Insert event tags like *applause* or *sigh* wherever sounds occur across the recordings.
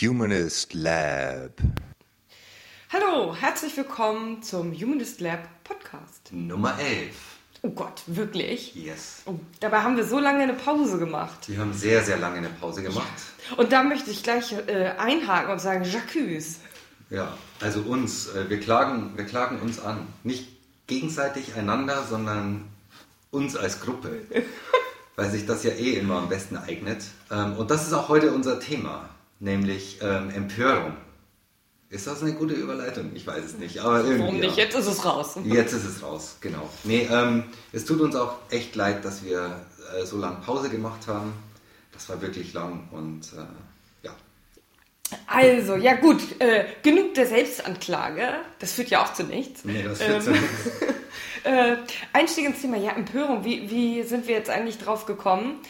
Humanist Lab. Hallo, herzlich willkommen zum Humanist Lab Podcast. Nummer 11. Oh Gott, wirklich? Yes. Oh, dabei haben wir so lange eine Pause gemacht. Wir haben sehr, sehr lange eine Pause gemacht. Und da möchte ich gleich äh, einhaken und sagen, Jacques. Ja, also uns, äh, wir, klagen, wir klagen uns an. Nicht gegenseitig einander, sondern uns als Gruppe. *laughs* weil sich das ja eh immer am besten eignet. Ähm, und das ist auch heute unser Thema, nämlich ähm, Empörung. Ist das eine gute Überleitung? Ich weiß es nicht, aber irgendwie. Warum nicht? Ja. Jetzt ist es raus. *laughs* Jetzt ist es raus, genau. Nee, ähm, es tut uns auch echt leid, dass wir äh, so lange Pause gemacht haben. Das war wirklich lang und äh, ja. Also, ja gut, äh, genug der Selbstanklage. Das führt ja auch zu nichts. Nee, das führt zu Ähm, nichts. *laughs* Äh, Einstieg ins Thema, ja, Empörung. Wie, wie sind wir jetzt eigentlich drauf gekommen?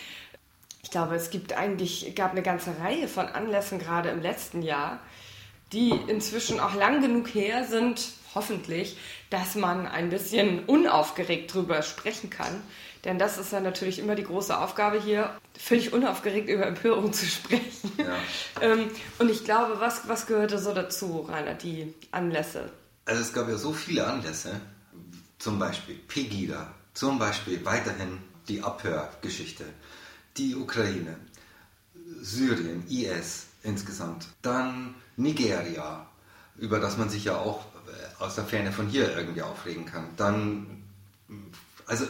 Ich glaube, es gibt eigentlich, gab eine ganze Reihe von Anlässen gerade im letzten Jahr, die inzwischen auch lang genug her sind, hoffentlich, dass man ein bisschen unaufgeregt drüber sprechen kann. Denn das ist ja natürlich immer die große Aufgabe hier, völlig unaufgeregt über Empörung zu sprechen. Ja. *laughs* ähm, und ich glaube, was, was gehörte so dazu, Rainer, die Anlässe? Also es gab ja so viele Anlässe, zum Beispiel Pegida, zum Beispiel weiterhin die Abhörgeschichte, die Ukraine, Syrien, IS insgesamt, dann Nigeria, über das man sich ja auch äh, aus der Ferne von hier irgendwie aufregen kann. Dann, also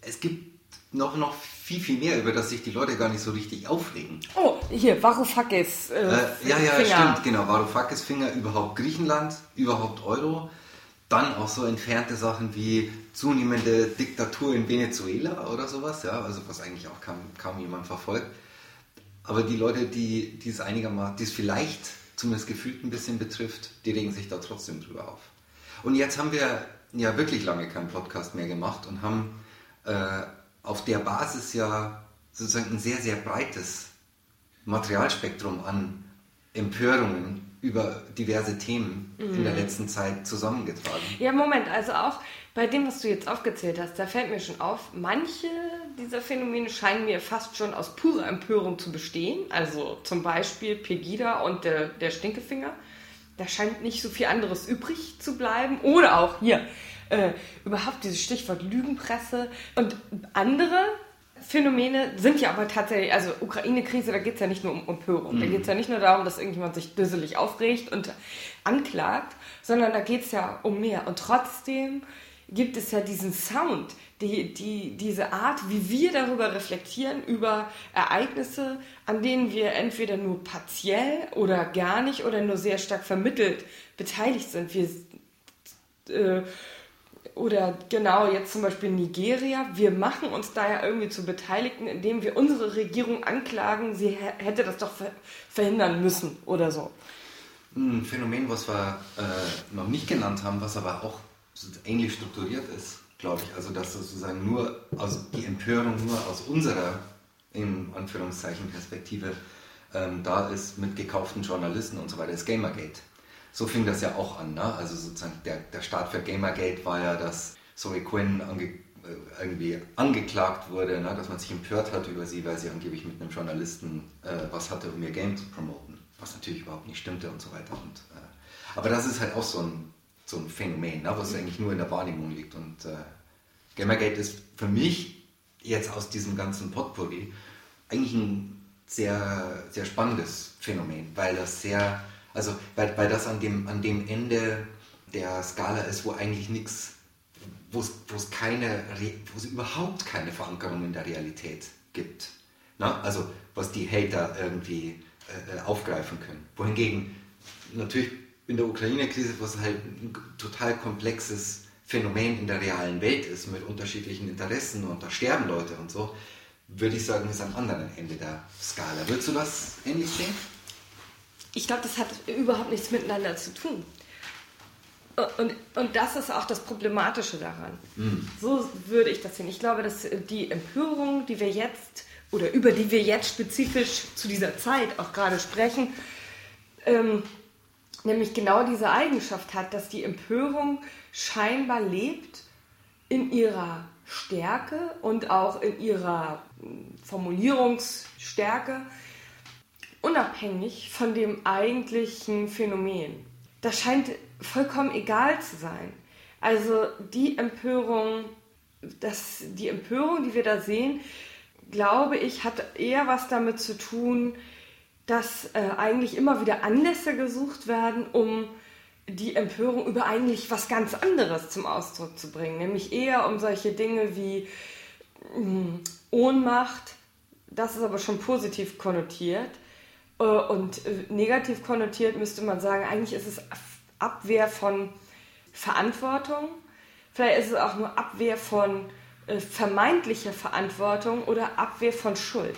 es gibt noch, noch viel, viel mehr, über das sich die Leute gar nicht so richtig aufregen. Oh, hier, Varoufakis. Äh, Äh, ja, ja, Finger. stimmt, genau. Varoufakis Finger überhaupt Griechenland, überhaupt Euro. Dann auch so entfernte Sachen wie zunehmende Diktatur in Venezuela oder sowas, ja, also was eigentlich auch kaum, kaum jemand verfolgt. Aber die Leute, die, die es einigermaßen, die es vielleicht zumindest gefühlt ein bisschen betrifft, die regen sich da trotzdem drüber auf. Und jetzt haben wir ja wirklich lange keinen Podcast mehr gemacht und haben äh, auf der Basis ja sozusagen ein sehr, sehr breites Materialspektrum an Empörungen über diverse Themen in der letzten Zeit zusammengetragen. Ja, Moment, also auch bei dem, was du jetzt aufgezählt hast, da fällt mir schon auf, manche dieser Phänomene scheinen mir fast schon aus purer Empörung zu bestehen. Also zum Beispiel Pegida und der, der Stinkefinger. Da scheint nicht so viel anderes übrig zu bleiben. Oder auch hier äh, überhaupt dieses Stichwort Lügenpresse. Und andere Phänomene sind ja aber tatsächlich, also Ukraine-Krise, da geht es ja nicht nur um Empörung. Da geht es ja nicht nur darum, dass irgendjemand sich düsselig aufregt und anklagt, sondern da geht es ja um mehr. Und trotzdem gibt es ja diesen Sound, die, die, diese Art, wie wir darüber reflektieren, über Ereignisse, an denen wir entweder nur partiell oder gar nicht oder nur sehr stark vermittelt beteiligt sind. Wir äh, oder genau jetzt zum Beispiel Nigeria, wir machen uns da ja irgendwie zu Beteiligten, indem wir unsere Regierung anklagen, sie hä- hätte das doch ver verhindern müssen oder so. Ein Phänomen, was wir äh, noch nicht genannt haben, was aber auch ähnlich strukturiert ist, glaube ich. Also dass sozusagen nur aus, die Empörung nur aus unserer, in Anführungszeichen, Perspektive ähm, da ist mit gekauften Journalisten und so weiter, ist Gamergate. So fing das ja auch an. Ne? Also sozusagen der, der Start für Gamergate war ja, dass Zoe Quinn ange, äh, irgendwie angeklagt wurde, ne? dass man sich empört hat über sie, weil sie angeblich mit einem Journalisten äh, was hatte, um ihr Game zu promoten. Was natürlich überhaupt nicht stimmte und so weiter. Und, äh, aber das ist halt auch so ein, so ein Phänomen, ne? was eigentlich nur in der Wahrnehmung liegt. Und äh, Gamergate ist für mich jetzt aus diesem ganzen Potpourri eigentlich ein sehr, sehr spannendes Phänomen, weil das sehr, also weil, weil das an dem, an dem Ende der Skala ist, wo eigentlich nichts, wo es, keine, wo es überhaupt keine Verankerung in der Realität gibt. Na? Also was die Hater irgendwie äh, äh, aufgreifen können. Wohingegen natürlich in der Ukraine-Krise, was halt ein total komplexes Phänomen in der realen Welt ist, mit unterschiedlichen Interessen und da sterben Leute und so, würde ich sagen, ist am anderen Ende der Skala. Würdest du das ähnlich sehen? Ich glaube, das hat überhaupt nichts miteinander zu tun. Und, und das ist auch das Problematische daran. So würde ich das sehen. Ich glaube, dass die Empörung, die wir jetzt oder über die wir jetzt spezifisch zu dieser Zeit auch gerade sprechen, ähm, nämlich genau diese Eigenschaft hat, dass die Empörung scheinbar lebt in ihrer Stärke und auch in ihrer mm, Formulierungsstärke unabhängig von dem eigentlichen Phänomen. Das scheint vollkommen egal zu sein. Also die Empörung, das, die Empörung, die wir da sehen, glaube ich, hat eher was damit zu tun, dass äh, eigentlich immer wieder Anlässe gesucht werden, um die Empörung über eigentlich was ganz anderes zum Ausdruck zu bringen, nämlich eher um solche Dinge wie mh, hm, Ohnmacht, das ist aber schon positiv konnotiert und äh, negativ konnotiert müsste man sagen, eigentlich ist es Abwehr von Verantwortung, vielleicht ist es auch nur Abwehr von äh, vermeintlicher Verantwortung oder Abwehr von Schuld.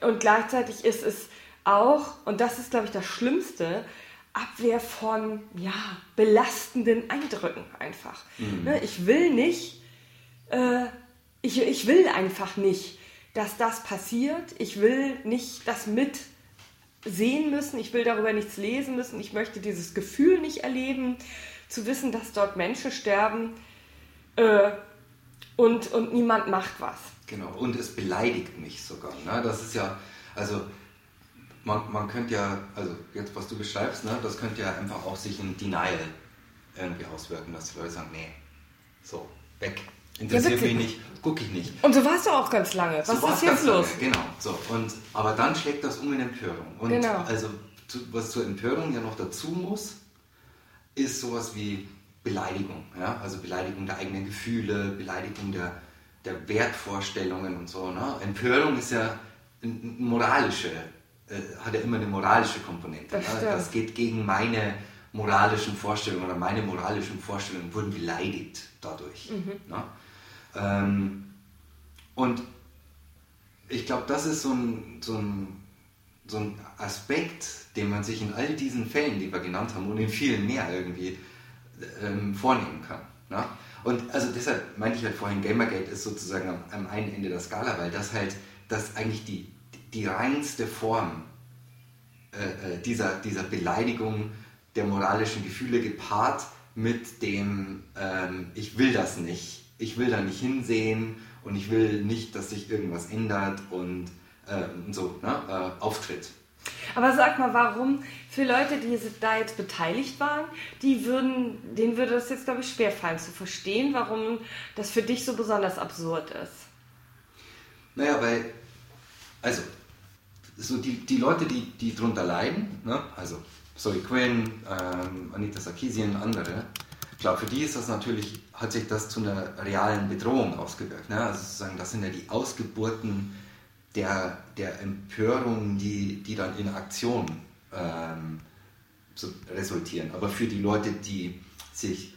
Und gleichzeitig ist es auch, und das ist, glaube ich, das Schlimmste, Abwehr von ja, belastenden Eindrücken einfach. Mhm. Ne, ich will nicht, äh, ich, ich will einfach nicht, dass das passiert. Ich will nicht das mit sehen müssen. Ich will darüber nichts lesen müssen. Ich möchte dieses Gefühl nicht erleben, zu wissen, dass dort Menschen sterben äh, und, und niemand macht was. Genau, und es beleidigt mich sogar. Ne? Das ist ja, also man, man könnte ja, also jetzt was du beschreibst, ne, das könnte ja einfach auch sich in Denial irgendwie auswirken, dass die Leute sagen, nee, so, weg. Interessiert ja, mich nicht, gucke ich nicht. Und so warst du auch ganz lange. Was so ist jetzt los? Lange, genau, so. Und, aber dann schlägt das um in Empörung. Und genau. also was zur Empörung ja noch dazu muss, ist sowas wie Beleidigung. Ja? Also Beleidigung der eigenen Gefühle, Beleidigung der, der Wertvorstellungen und so. Ne? Empörung ist ja moralische äh, hat ja immer eine moralische Komponente. Das, ne? das, geht gegen meine moralischen Vorstellungen oder meine moralischen Vorstellungen wurden beleidigt dadurch. Mhm. Ne? Ähm, und ich glaube, das ist so ein, so, ein, so ein Aspekt, den man sich in all diesen Fällen, die wir genannt haben und in vielen mehr irgendwie ähm, vornehmen kann. Ne? Und also deshalb meinte ich halt vorhin, Gamergate ist sozusagen am, am einen Ende der Skala, weil das halt, das eigentlich die, die reinste Form äh, äh, dieser, dieser Beleidigung der moralischen Gefühle gepaart mit dem, ähm, ich will das nicht, ich will da nicht hinsehen und ich will nicht, dass sich irgendwas ändert und äh, so ne, äh, auftritt. Aber sag mal, warum für Leute, die da jetzt beteiligt waren, die würden, denen würde das jetzt, glaube ich, schwerfallen zu verstehen, warum das für dich so besonders absurd ist. Naja, weil, also so die, die Leute, die, die darunter leiden, ne? also Zoe Quinn, ähm, Anita Sarkeesian, andere, glaube, für die ist das natürlich, hat sich das zu einer realen Bedrohung ausgewirkt. Ne? Also sozusagen, das sind ja die Ausgeburten der, der Empörung, die, die dann in Aktion ähm, so resultieren. Aber für die Leute, die sich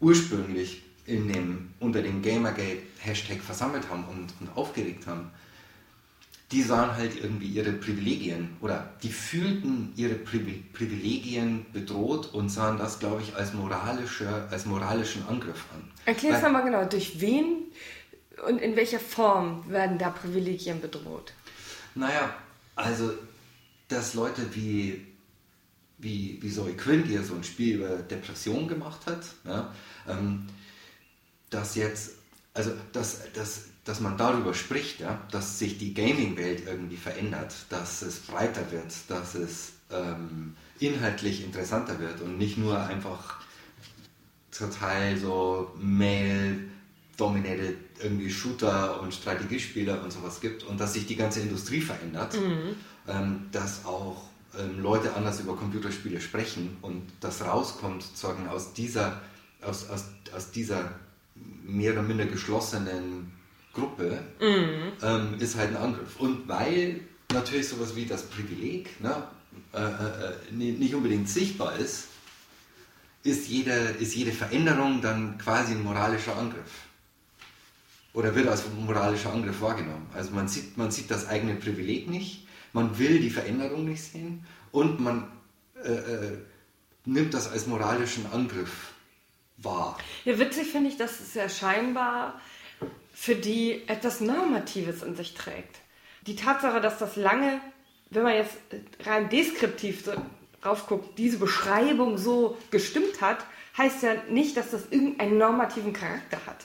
ursprünglich in dem, unter dem Gamergate-Hashtag versammelt haben und, und aufgeregt haben, die sahen halt irgendwie ihre Privilegien oder die fühlten ihre Privilegien bedroht und sahen das, glaube ich, als, moralische, als moralischen Angriff an. Erklär es nochmal genau, durch wen und in welcher Form werden da Privilegien bedroht? Naja, also, dass Leute wie, wie, wie Zoe Quinn, die ja so ein Spiel über Depression gemacht hat, ja, ähm, dass jetzt, also, dass, dass dass man darüber spricht, ja, dass sich die Gaming-Welt irgendwie verändert, dass es breiter wird, dass es ähm, inhaltlich interessanter wird und nicht nur einfach total so Mail-dominated irgendwie Shooter und Strategiespiele und sowas gibt und dass sich die ganze Industrie verändert, mhm. ähm, dass auch ähm, Leute anders über Computerspiele sprechen und das rauskommt sozusagen aus dieser, aus, aus, aus dieser mehr oder minder geschlossenen Gruppe, mhm. ähm, ist halt ein Angriff. Und weil natürlich sowas wie das Privileg ne, äh, äh, nicht unbedingt sichtbar ist, ist jede, ist jede Veränderung dann quasi ein moralischer Angriff. Oder wird als moralischer Angriff wahrgenommen. Also man sieht, man sieht das eigene Privileg nicht, man will die Veränderung nicht sehen und man äh, äh nimmt das als moralischen Angriff wahr. Ja, witzig finde ich, dass es ja scheinbar für die etwas Normatives in sich trägt. Die Tatsache, dass das lange, wenn man jetzt rein deskriptiv so drauf guckt, diese Beschreibung so gestimmt hat, heißt ja nicht, dass das irgendeinen normativen Charakter hat.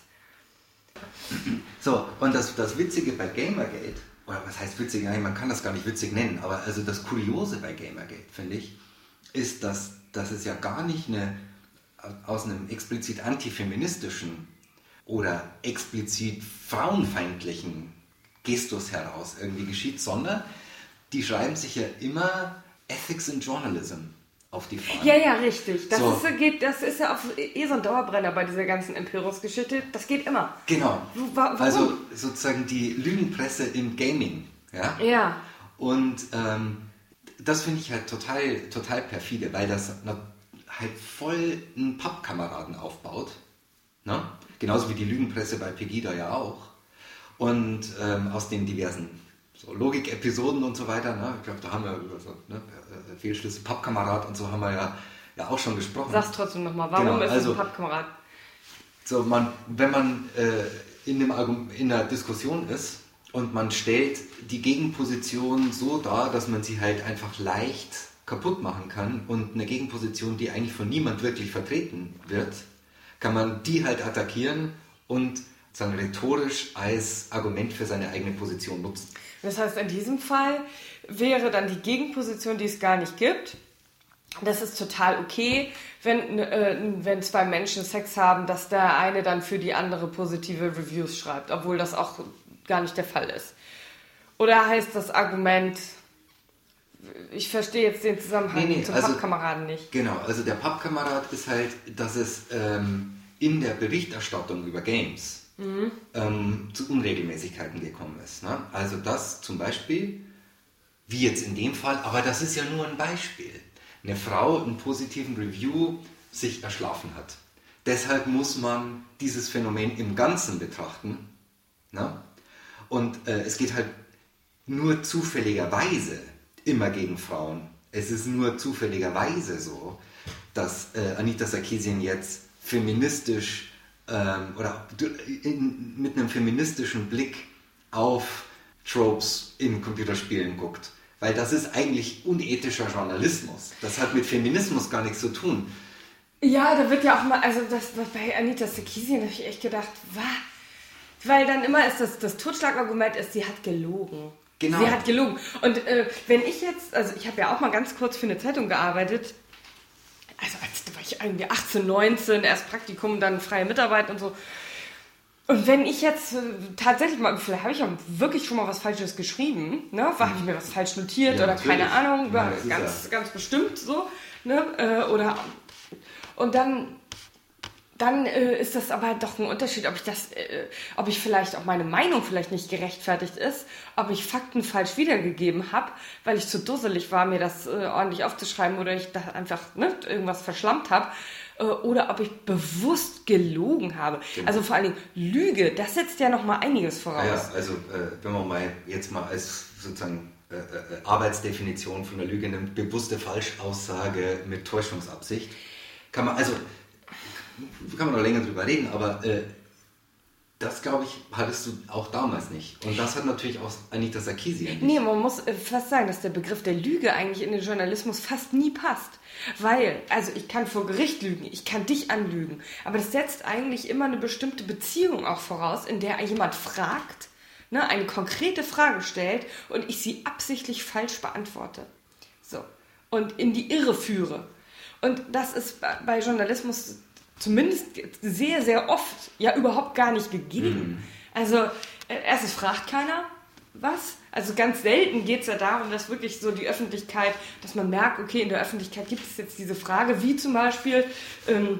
So, und das, das Witzige bei Gamergate oder was heißt witzig, nein, man kann das gar nicht witzig nennen, aber also das Kuriose bei Gamergate, finde ich, ist, dass, dass es ja gar nicht eine, aus einem explizit antifeministischen oder explizit frauenfeindlichen Gestus heraus irgendwie geschieht, sondern die schreiben sich ja immer Ethics in Journalism auf die Fahne. Ja, ja, richtig. Das, So. ist, geht, das ist ja auf, eh so ein Dauerbrenner bei dieser ganzen Empörungsgeschichte. Das geht immer. Genau. Warum? Also sozusagen die Lügenpresse im Gaming. Ja. Ja. Und ähm, das finde ich halt total, total perfide, weil das halt voll einen Pappkameraden aufbaut. Ne? Genauso wie die Lügenpresse bei Pegida ja auch. Und ähm, aus den diversen so Logik-Episoden und so weiter, ne? ich glaube, da haben wir über so ne? äh, Fehlschlüsse, Pappkamerad und so haben wir ja, ja auch schon gesprochen. Sag's trotzdem nochmal. Warum Genau, ist also- ein Pappkamerad? So, man, wenn man äh, in, dem Argum- in einer Diskussion ist und man stellt die Gegenposition so dar, dass man sie halt einfach leicht kaputt machen kann und eine Gegenposition, die eigentlich von niemand wirklich vertreten wird, kann man die halt attackieren und sagen rhetorisch als Argument für seine eigene Position nutzen. Das heißt, in diesem Fall wäre dann die Gegenposition, die es gar nicht gibt. Das ist total okay, wenn, äh, wenn zwei Menschen Sex haben, dass der eine dann für die andere positive Reviews schreibt, obwohl das auch gar nicht der Fall ist. Oder heißt das Argument, ich verstehe jetzt den Zusammenhang Nee, nee, zum also- Pappkameraden nicht. Genau, also der Pappkamerad ist halt, dass es ähm, in der Berichterstattung über Games ähm, zu Unregelmäßigkeiten gekommen ist. Ne? Also dass zum Beispiel, wie jetzt in dem Fall, aber das ist ja nur ein Beispiel, eine Frau einen positiven Review sich erschlafen hat. Deshalb muss man dieses Phänomen im Ganzen betrachten. Ne? Und äh, es geht halt nur zufälligerweise immer gegen Frauen. Es ist nur zufälligerweise so, dass äh, Anita Sarkeesian jetzt feministisch ähm, oder in, mit einem feministischen Blick auf Tropes in Computerspielen guckt. Weil das ist eigentlich unethischer Journalismus. Das hat mit Feminismus gar nichts zu tun. Ja, da wird ja auch mal, also das, das bei Anita Sarkeesian habe ich echt gedacht, was? Weil dann immer ist das, das Totschlagargument ist, sie hat gelogen. Genau. Sie hat gelogen. Und äh, wenn ich jetzt, also ich habe ja auch mal ganz kurz für eine Zeitung gearbeitet, also als da war ich irgendwie 18, 19, erst Praktikum, dann freie Mitarbeit und so. Und wenn ich jetzt äh, tatsächlich mal, vielleicht habe ich ja wirklich schon mal was Falsches geschrieben, ne? Habe ich mir was falsch notiert Ja, oder natürlich. keine Ahnung, Ja, ganz, ganz bestimmt so, ne? Äh, oder und dann dann äh, ist das aber doch ein Unterschied, ob ich das, äh, ob ich vielleicht auch meine Meinung vielleicht nicht gerechtfertigt ist, ob ich Fakten falsch wiedergegeben habe, weil ich zu dusselig war, mir das äh, ordentlich aufzuschreiben oder ich da einfach ne, irgendwas verschlammt habe. Äh, oder ob ich bewusst gelogen habe. Also vor allen Dingen Lüge, das setzt ja noch mal einiges voraus. Ah ja, also äh, wenn man mal jetzt mal als sozusagen äh, Arbeitsdefinition von der Lüge nimmt, bewusste Falschaussage mit Täuschungsabsicht, kann man, also kann man noch länger drüber reden, aber äh, das glaube ich, hattest du auch damals nicht. Und das hat natürlich auch Anita Sarkeesian nicht. Nee, man muss äh, fast sagen, dass der Begriff der Lüge eigentlich in den Journalismus fast nie passt. Weil, also ich kann vor Gericht lügen, ich kann dich anlügen, aber das setzt eigentlich immer eine bestimmte Beziehung auch voraus, in der jemand fragt, ne, eine konkrete Frage stellt und ich sie absichtlich falsch beantworte. So. Und in die Irre führe. Und das ist bei Journalismus zumindest sehr, sehr oft ja überhaupt gar nicht gegeben. Also, äh, erstens fragt keiner was. Also ganz selten geht es ja darum, dass wirklich so die Öffentlichkeit, dass man merkt, okay, in der Öffentlichkeit gibt es jetzt diese Frage, wie zum Beispiel ähm,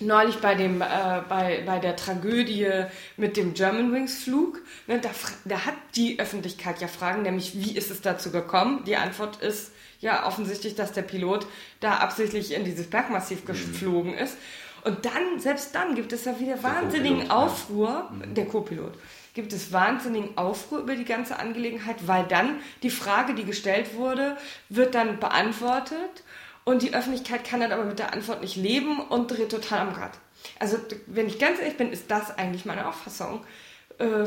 neulich bei, dem, äh, bei, bei der Tragödie mit dem Germanwings-Flug. Ne, da, da hat die Öffentlichkeit ja Fragen, nämlich wie ist es dazu gekommen? Die Antwort ist ja offensichtlich, dass der Pilot da absichtlich in dieses Bergmassiv geflogen ist. Und dann, selbst dann gibt es ja wieder wahnsinnigen. Aufruhr, der Co-Pilot, gibt es wahnsinnigen Aufruhr über die ganze Angelegenheit, weil dann die Frage, die gestellt wurde, wird dann beantwortet und die Öffentlichkeit kann dann aber mit der Antwort nicht leben und dreht total am Rad. Also, wenn ich ganz ehrlich bin, ist das eigentlich meine Auffassung. Äh,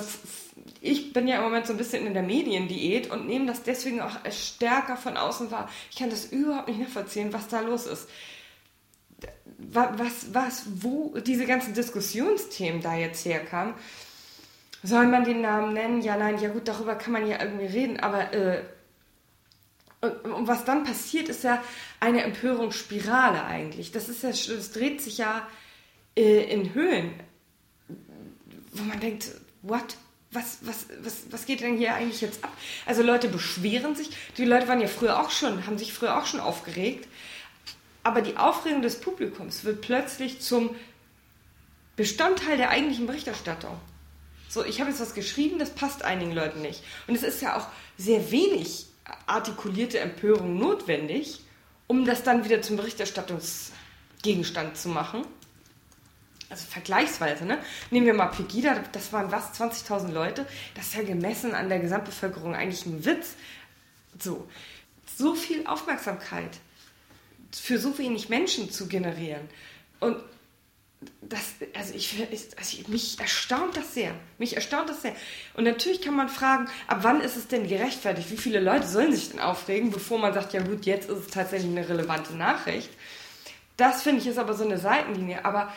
Ich bin ja im Moment so ein bisschen in der Mediendiät und nehme das deswegen auch stärker von außen wahr. Ich kann das überhaupt nicht nachvollziehen, was da los ist was, was, wo diese ganzen Diskussionsthemen da jetzt herkamen. soll man den Namen nennen? Ja, nein, ja gut, darüber kann man ja irgendwie reden, aber äh, und, und, was dann passiert, ist ja eine Empörungsspirale eigentlich. Das ist ja, das dreht sich ja äh, in Höhen, wo man denkt, what? Was, was, was, was geht denn hier eigentlich jetzt ab? Also Leute beschweren sich. Die Leute waren ja früher auch schon, haben sich früher auch schon aufgeregt. Aber die Aufregung des Publikums wird plötzlich zum Bestandteil der eigentlichen Berichterstattung. So, ich habe jetzt was geschrieben, das passt einigen Leuten nicht. Und es ist ja auch sehr wenig artikulierte Empörung notwendig, um das dann wieder zum Berichterstattungsgegenstand zu machen also vergleichsweise, ne? Nehmen wir mal Pegida, das waren was, 20.000 Leute. Das ist ja gemessen an der Gesamtbevölkerung eigentlich ein Witz. So, so viel Aufmerksamkeit für so wenig Menschen zu generieren. Und das, also ich, also ich, mich erstaunt das sehr. Mich erstaunt das sehr. Und natürlich kann man fragen, ab wann ist es denn gerechtfertigt? Wie viele Leute sollen sich denn aufregen, bevor man sagt, ja gut, jetzt ist es tatsächlich eine relevante Nachricht. Das finde ich ist aber so eine Seitenlinie. Aber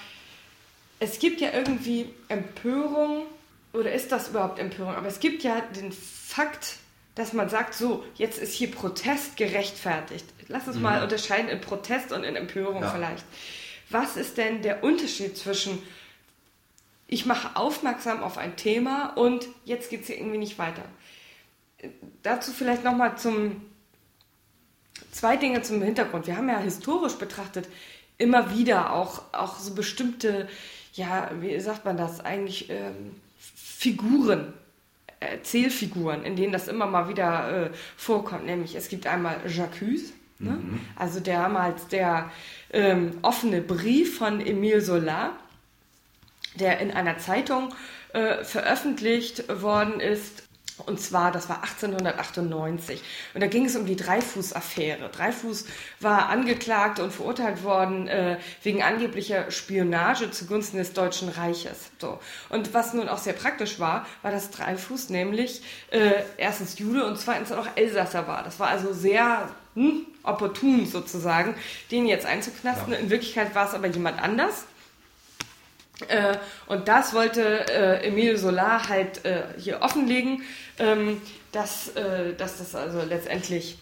es gibt ja irgendwie Empörung, oder ist das überhaupt Empörung? Aber es gibt ja den Fakt, dass man sagt, so, jetzt ist hier Protest gerechtfertigt. Lass uns mhm. mal unterscheiden in Protest und in Empörung ja. vielleicht. Was ist denn der Unterschied zwischen, ich mache aufmerksam auf ein Thema und jetzt geht es hier irgendwie nicht weiter? Dazu vielleicht nochmal zum, zwei Dinge zum Hintergrund. Wir haben ja historisch betrachtet immer wieder auch, auch so bestimmte ja, wie sagt man das, eigentlich ähm, Figuren, Erzählfiguren, in denen das immer mal wieder äh, vorkommt. Nämlich es gibt einmal Jacques, ne? mhm. also damals der ähm, offene Brief von Emile Zola, der in einer Zeitung äh, veröffentlicht worden ist und zwar, das war 1898. Und da ging es um die Dreifuß-Affäre. Dreifuß war angeklagt und verurteilt worden äh, wegen angeblicher Spionage zugunsten des Deutschen Reiches. So. Und was nun auch sehr praktisch war, war, dass Dreifuß nämlich äh, erstens Jude und zweitens auch Elsasser war. Das war also sehr hm, opportun sozusagen, den jetzt einzuknasten. Ja. In Wirklichkeit war es aber jemand anders. Äh, und das wollte äh, Emile Solar halt äh, hier offenlegen, ähm, dass, äh, dass das also letztendlich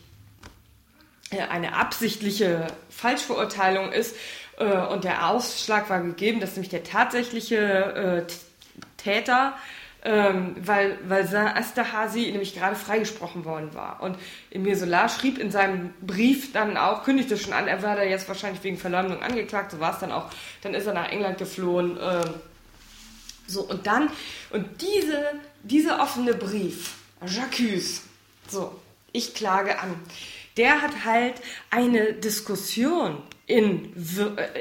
äh, eine absichtliche Falschverurteilung ist. Äh, und der Ausschlag war gegeben, dass nämlich der tatsächliche Täter ähm, weil, weil Asterhazy nämlich gerade freigesprochen worden war. Und Emir Solar schrieb in seinem Brief dann auch, kündigte schon an, er werde jetzt wahrscheinlich wegen Verleumdung angeklagt, so war es dann auch. Dann ist er nach England geflohen. Ähm, so, und dann, und diese, dieser offene Brief, Jacques, so, ich klage an, der hat halt eine Diskussion in,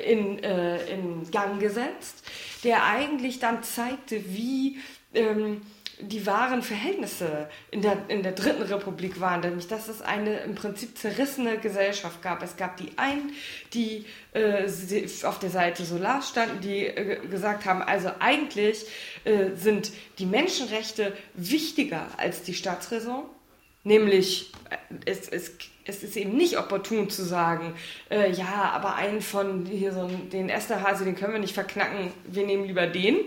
in, äh, in Gang gesetzt, der eigentlich dann zeigte, wie ähm, die wahren Verhältnisse in der, in der Dritten Republik waren, nämlich dass es eine im Prinzip zerrissene Gesellschaft gab. Es gab die einen, die äh, auf der Seite Solar standen, die äh, gesagt haben, also eigentlich äh, sind die Menschenrechte wichtiger als die Staatsräson. Nämlich, äh, es, es, es ist eben nicht opportun zu sagen, äh, ja, aber einen von hier so den Esterhase, den können wir nicht verknacken, wir nehmen lieber den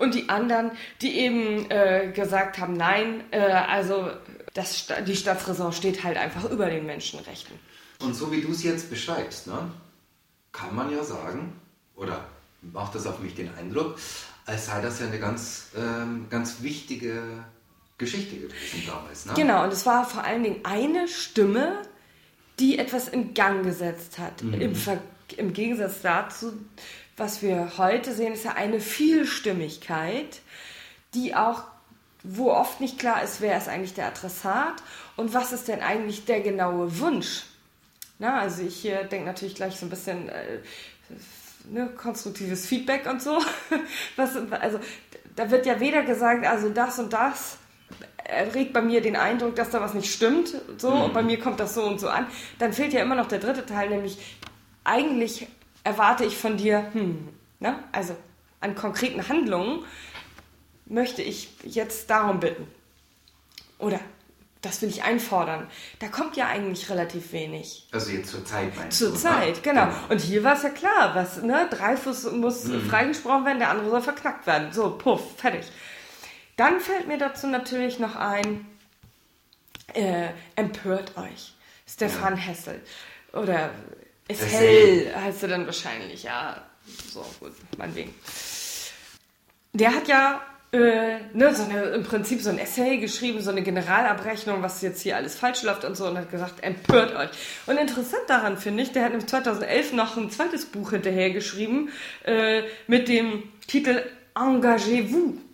und die anderen, die eben äh, gesagt haben, nein, äh, also das, die Staatsräson steht halt einfach über den Menschenrechten. Und so wie du es jetzt beschreibst, ne, kann man ja sagen, oder macht das auf mich den Eindruck, als sei das ja eine ganz, ähm, ganz wichtige Geschichte gewesen damals. Ne? Genau, und es war vor allen Dingen eine Stimme, die etwas in Gang gesetzt hat. Mhm. Im, Im Gegensatz dazu, was wir heute sehen, ist ja eine Vielstimmigkeit, die auch, wo oft nicht klar ist, wer ist eigentlich der Adressat und was ist denn eigentlich der genaue Wunsch. Na, also ich hier denke natürlich gleich so ein bisschen äh, ne, konstruktives Feedback und so. *laughs* Was, also da wird ja weder gesagt, also das und das erregt bei mir den Eindruck, dass da was nicht stimmt, so mhm. und bei mir kommt das so und so an. Dann fehlt ja immer noch der dritte Teil, nämlich eigentlich erwarte ich von dir, hm, ne? also an konkreten Handlungen möchte ich jetzt darum bitten. Oder das will ich einfordern. Da kommt ja eigentlich relativ wenig. Also jetzt zur Zeit meinst Zur du, Zeit, genau. genau. Und hier war es ja klar, was, ne, Dreifuß muss mhm. freigesprochen werden, der andere soll verknackt werden. So, puff, fertig. Dann fällt mir dazu natürlich noch ein, äh, empört euch. Stefan ja. Hessel. Oder ist hell, heißt er dann wahrscheinlich, ja. So, gut, meinetwegen. Der hat ja äh, ne, so eine, im Prinzip so ein Essay geschrieben, so eine Generalabrechnung, was jetzt hier alles falsch läuft und so, und hat gesagt, empört euch. Und interessant daran finde ich, der hat 2011 noch ein zweites Buch hinterher geschrieben äh, mit dem Titel Engagez-vous.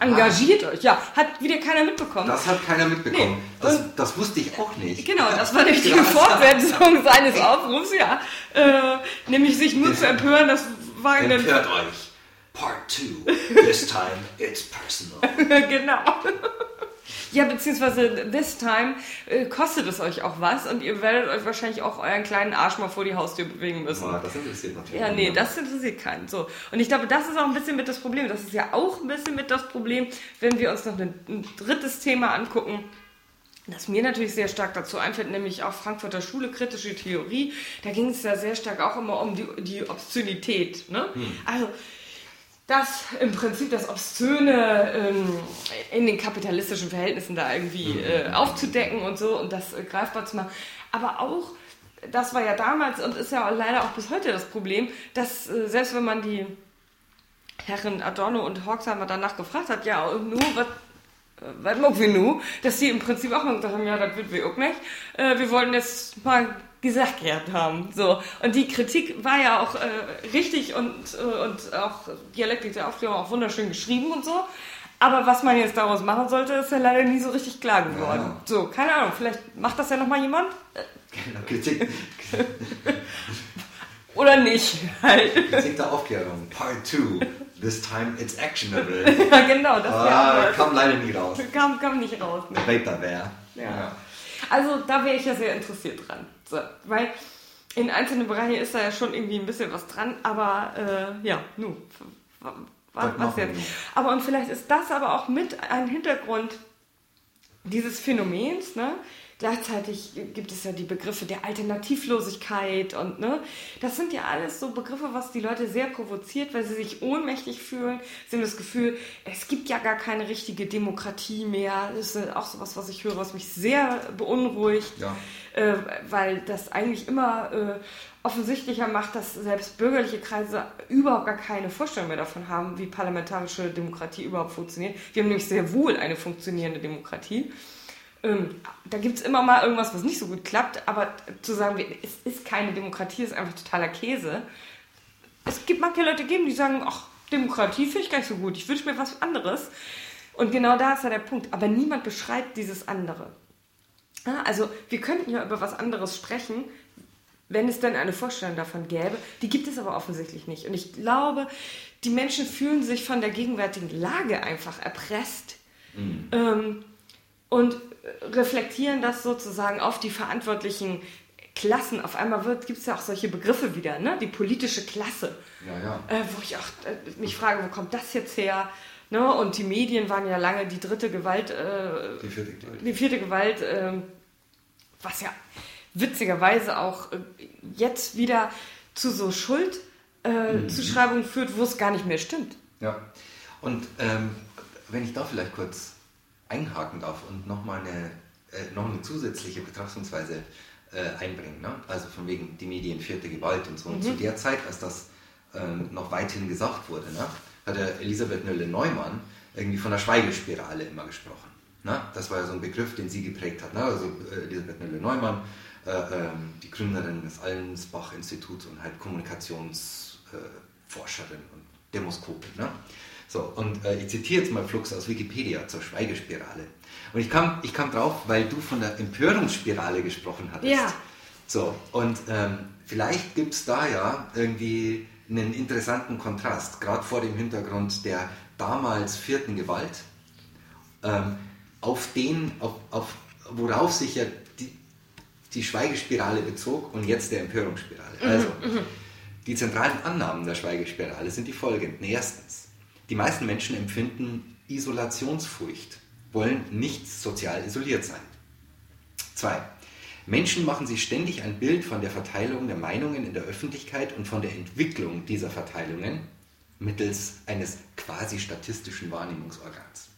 Engagiert ah. euch, ja. Hat wieder keiner mitbekommen. Das hat keiner mitbekommen. Nee. Das, das, wusste ich auch nicht. Genau, das war nämlich die Fortsetzung seines Aufrufs, ja. Äh, nämlich sich nur zu empören, das war in Empört euch. Part 2. This time it's personal. *laughs* genau. Ja, beziehungsweise this time äh, kostet es euch auch was und ihr werdet euch wahrscheinlich auch euren kleinen Arsch mal vor die Haustür bewegen müssen. Ja, das interessiert natürlich. Ja, nee, das interessiert keinen. So. Und ich glaube, das ist auch ein bisschen mit das Problem. Das ist ja auch ein bisschen mit das Problem, wenn wir uns noch ein, ein drittes Thema angucken das mir natürlich sehr stark dazu einfällt, nämlich auch Frankfurter Schule, kritische Theorie. Da ging es ja sehr stark auch immer um die, die Obszönität. Ne? Hm. Also das im Prinzip das Obszöne ähm, in den kapitalistischen Verhältnissen da irgendwie mhm. äh, aufzudecken und so und das äh, greifbar zu machen. Aber auch, das war ja damals und ist ja leider auch bis heute das Problem, dass äh, selbst wenn man die Herren Adorno und Horkheimer danach gefragt hat, ja, nur was äh, was mag wir nu? Dass sie im Prinzip auch gesagt haben, ja, das wird wir auch nicht. Äh, wir wollten jetzt mal gesagt gehabt haben. So. Und die Kritik war ja auch äh, richtig und, äh, und auch Dialektik der Aufklärung auch wunderschön geschrieben und so. Aber was man jetzt daraus machen sollte, ist ja leider nie so richtig klar geworden. Ja. So, keine Ahnung, vielleicht macht das ja nochmal jemand? Genau, Kritik. *laughs* Oder nicht. Halt. Kritik der Aufklärung, Part 2. This time it's actionable. *laughs* ja, genau, das ah, kam leider nie raus. Kam, kam nicht raus. Ne? Vaporware. Ja. ja. Also da wäre ich ja sehr interessiert dran. So, weil in einzelnen Bereichen ist da ja schon irgendwie ein bisschen was dran, aber äh, ja, nu, was, was jetzt? Aber und vielleicht ist das aber auch mit ein Hintergrund dieses Phänomens, ne? Gleichzeitig gibt es ja die Begriffe der Alternativlosigkeit und ne, das sind ja alles so Begriffe, was die Leute sehr provoziert, weil sie sich ohnmächtig fühlen. Sie haben das Gefühl, es gibt ja gar keine richtige Demokratie mehr. Das ist auch so was, was ich höre, was mich sehr beunruhigt, ja. äh, weil das eigentlich immer äh, offensichtlicher macht, dass selbst bürgerliche Kreise überhaupt gar keine Vorstellung mehr davon haben, wie parlamentarische Demokratie überhaupt funktioniert. Wir haben nämlich sehr wohl eine funktionierende Demokratie. Ähm, da gibt es immer mal irgendwas, was nicht so gut klappt, aber zu sagen, es ist keine Demokratie, ist einfach totaler Käse. Es gibt manche Leute geben, die sagen, ach, Demokratie finde ich gar nicht so gut, ich wünsche mir was anderes. Und genau da ist ja der Punkt. Aber niemand beschreibt dieses andere. Ja, also wir könnten ja über was anderes sprechen, wenn es denn eine Vorstellung davon gäbe. Die gibt es aber offensichtlich nicht. Und ich glaube, die Menschen fühlen sich von der gegenwärtigen Lage einfach erpresst. Mhm. Ähm, und reflektieren das sozusagen auf die verantwortlichen Klassen. Auf einmal gibt es ja auch solche Begriffe wieder, ne? die politische Klasse. Ja, ja. Äh, wo ich auch äh, mich frage, wo kommt das jetzt her? Ne? Und die Medien waren ja lange die dritte Gewalt. Äh, die vierte Gewalt. Die vierte Gewalt, ähm, was ja witzigerweise auch äh, jetzt wieder zu so Schuldzuschreibungen äh, mhm. führt, wo es gar nicht mehr stimmt. Ja. Und ähm, wenn ich da vielleicht kurz einhaken darf und nochmal eine, äh, noch eine zusätzliche Betrachtungsweise äh, einbringen. Ne? Also von wegen die Medien vierte Gewalt und so. Mhm. Und zu der Zeit, als das ähm, noch weithin gesagt wurde, ne, hat der Elisabeth Nölle-Neumann irgendwie von der Schweigespirale immer gesprochen. Ne? Das war ja so ein Begriff, den sie geprägt hat. Ne? Also äh, Elisabeth Nölle-Neumann, äh, ähm, die Gründerin des Allensbach-Instituts und halt Kommunikationsforscherin und Demoskopin. Ne? So, und äh, ich zitiere jetzt mal Flux aus Wikipedia zur Schweigespirale. Und ich kam, ich kam drauf, weil du von der Empörungsspirale gesprochen hattest. Ja. So, und ähm, vielleicht gibt es da ja irgendwie einen interessanten Kontrast, gerade vor dem Hintergrund der damals vierten Gewalt, ähm, auf den, auf, auf, worauf sich ja die, die Schweigespirale bezog und jetzt der Empörungsspirale. Mhm, also, mhm. die zentralen Annahmen der Schweigespirale sind die folgenden. Erstens, die meisten Menschen empfinden Isolationsfurcht, wollen nicht sozial isoliert sein. Zwei. Menschen machen sich ständig ein Bild von der Verteilung der Meinungen in der Öffentlichkeit und von der Entwicklung dieser Verteilungen mittels eines quasi statistischen Wahrnehmungsorgans.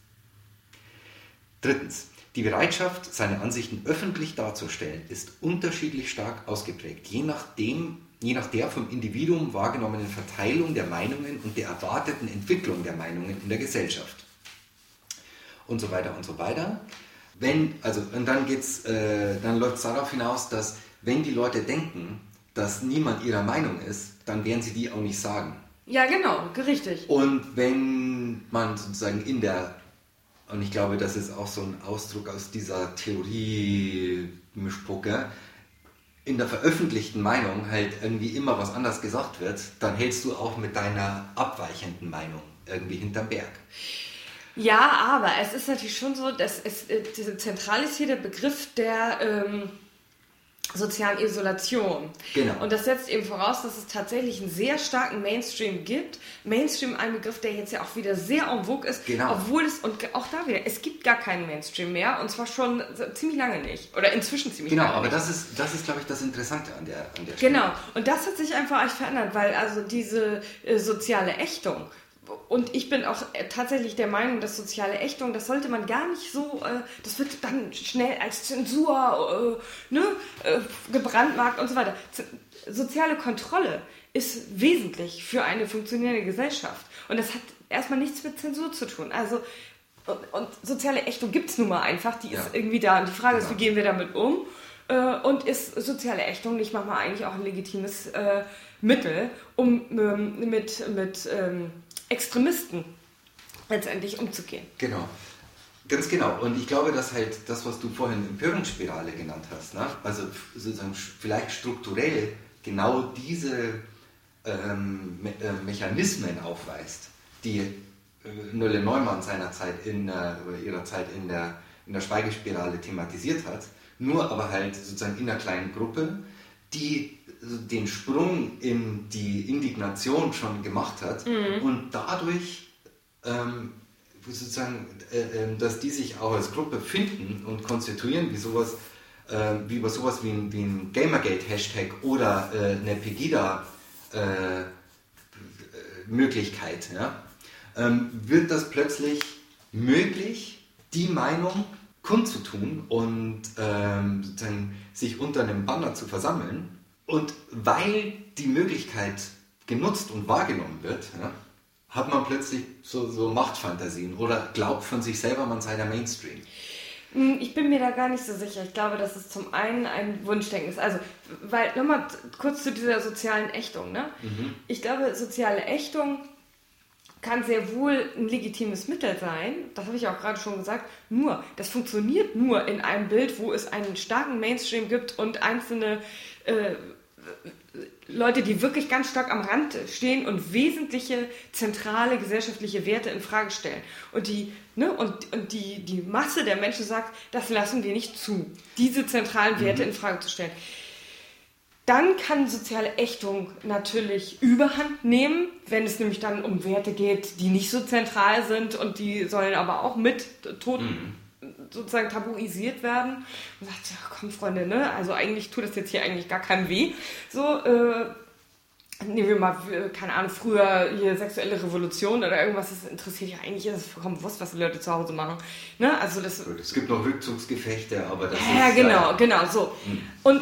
Drittens, die Bereitschaft, seine Ansichten öffentlich darzustellen, ist unterschiedlich stark ausgeprägt, je nachdem, je nach der vom Individuum wahrgenommenen Verteilung der Meinungen und der erwarteten Entwicklung der Meinungen in der Gesellschaft. Und so weiter und so weiter. Wenn, also, und dann geht's, äh, dann läuft es darauf hinaus, dass wenn die Leute denken, dass niemand ihrer Meinung ist, dann werden sie die auch nicht sagen. Ja, genau, richtig. Und wenn man sozusagen in der, und ich glaube, das ist auch so ein Ausdruck aus dieser Theorie-Mischpucke, in der veröffentlichten Meinung halt irgendwie immer was anders gesagt wird, dann hältst du auch mit deiner abweichenden Meinung irgendwie hinterm Berg. Ja, aber es ist natürlich schon so, dass es äh, zentral ist hier der Begriff der ähm, sozialen Isolation. Genau. Und das setzt eben voraus, dass es tatsächlich einen sehr starken Mainstream gibt. Mainstream ein Begriff, der jetzt ja auch wieder sehr en vogue ist, Genau. obwohl es, und auch da wieder, es gibt gar keinen Mainstream mehr und zwar schon ziemlich lange nicht. Oder inzwischen ziemlich Genau, lange aber nicht. das ist, das ist glaube ich, das Interessante an der, an der Stelle. Genau, und das hat sich einfach echt verändert, weil also diese äh, soziale Ächtung, und ich bin auch äh, tatsächlich der Meinung, dass soziale Ächtung, das sollte man gar nicht so, äh, das wird dann schnell als Zensur äh, ne, äh, gebrandmarkt und so weiter. Z soziale Kontrolle ist wesentlich für eine funktionierende Gesellschaft. Und das hat erstmal nichts mit Zensur zu tun. Also, und, und soziale Ächtung gibt es nun mal einfach, die Ja. ist irgendwie da. Und die Frage ist, Genau. wie gehen wir damit um? Äh, und ist soziale Ächtung nicht manchmal eigentlich auch ein legitimes äh, Mittel, um ähm, mit, mit ähm, Extremisten letztendlich umzugehen? Genau. Ganz genau. Und ich glaube, dass halt das, was du vorhin Empörungsspirale genannt hast, ne? also sozusagen vielleicht strukturell genau diese ähm, Me äh, Mechanismen aufweist, die äh, Nölle Neumann seinerzeit in, äh, ihrer Zeit in der, in der Schweigespirale thematisiert hat, nur aber halt sozusagen in einer kleinen Gruppe, die so den Sprung in die Indignation schon gemacht hat und dadurch ähm, sozusagen, äh, ähm, dass die sich auch als Gruppe finden und konstituieren, wie sowas, äh, wie über sowas wie ein, wie ein Gamergate-Hashtag oder äh, eine Pegida-Möglichkeit, ja, ähm, wird das plötzlich möglich, die Meinung kundzutun und ähm, sozusagen sich unter einem Banner zu versammeln. Und weil die Möglichkeit genutzt und wahrgenommen wird, ja, hat man plötzlich so, so Machtfantasien oder glaubt von sich selber, man sei der Mainstream. Hm, Ich bin mir da gar nicht so sicher. Ich glaube, dass es zum einen ein Wunschdenken ist. Also, weil, nochmal kurz zu dieser sozialen Ächtung. Ne? Ich glaube, soziale Ächtung kann sehr wohl ein legitimes Mittel sein. Das habe ich auch gerade schon gesagt. Nur, das funktioniert nur in einem Bild, wo es einen starken Mainstream gibt und einzelne äh, Leute, die wirklich ganz stark am Rand stehen und wesentliche zentrale gesellschaftliche Werte in Frage stellen. Und die, ne, und, und die, die Masse der Menschen sagt, das lassen wir nicht zu, diese zentralen Werte in Frage zu stellen. Dann kann soziale Ächtung natürlich Überhand nehmen, wenn es nämlich dann um Werte geht, die nicht so zentral sind und die sollen aber auch mit Toten sozusagen tabuisiert werden. Und sagt, ja, komm Freunde, ne? Also eigentlich tut das jetzt hier eigentlich gar keinem weh. So, äh, nehmen wir mal, keine Ahnung, früher hier sexuelle Revolution oder irgendwas, das interessiert ja eigentlich, ist es vollkommen wurscht, was die Leute zu Hause machen. Ne? Also das Es gibt noch Rückzugsgefechte, aber das ja, ist... genau, äh, genau, so. Und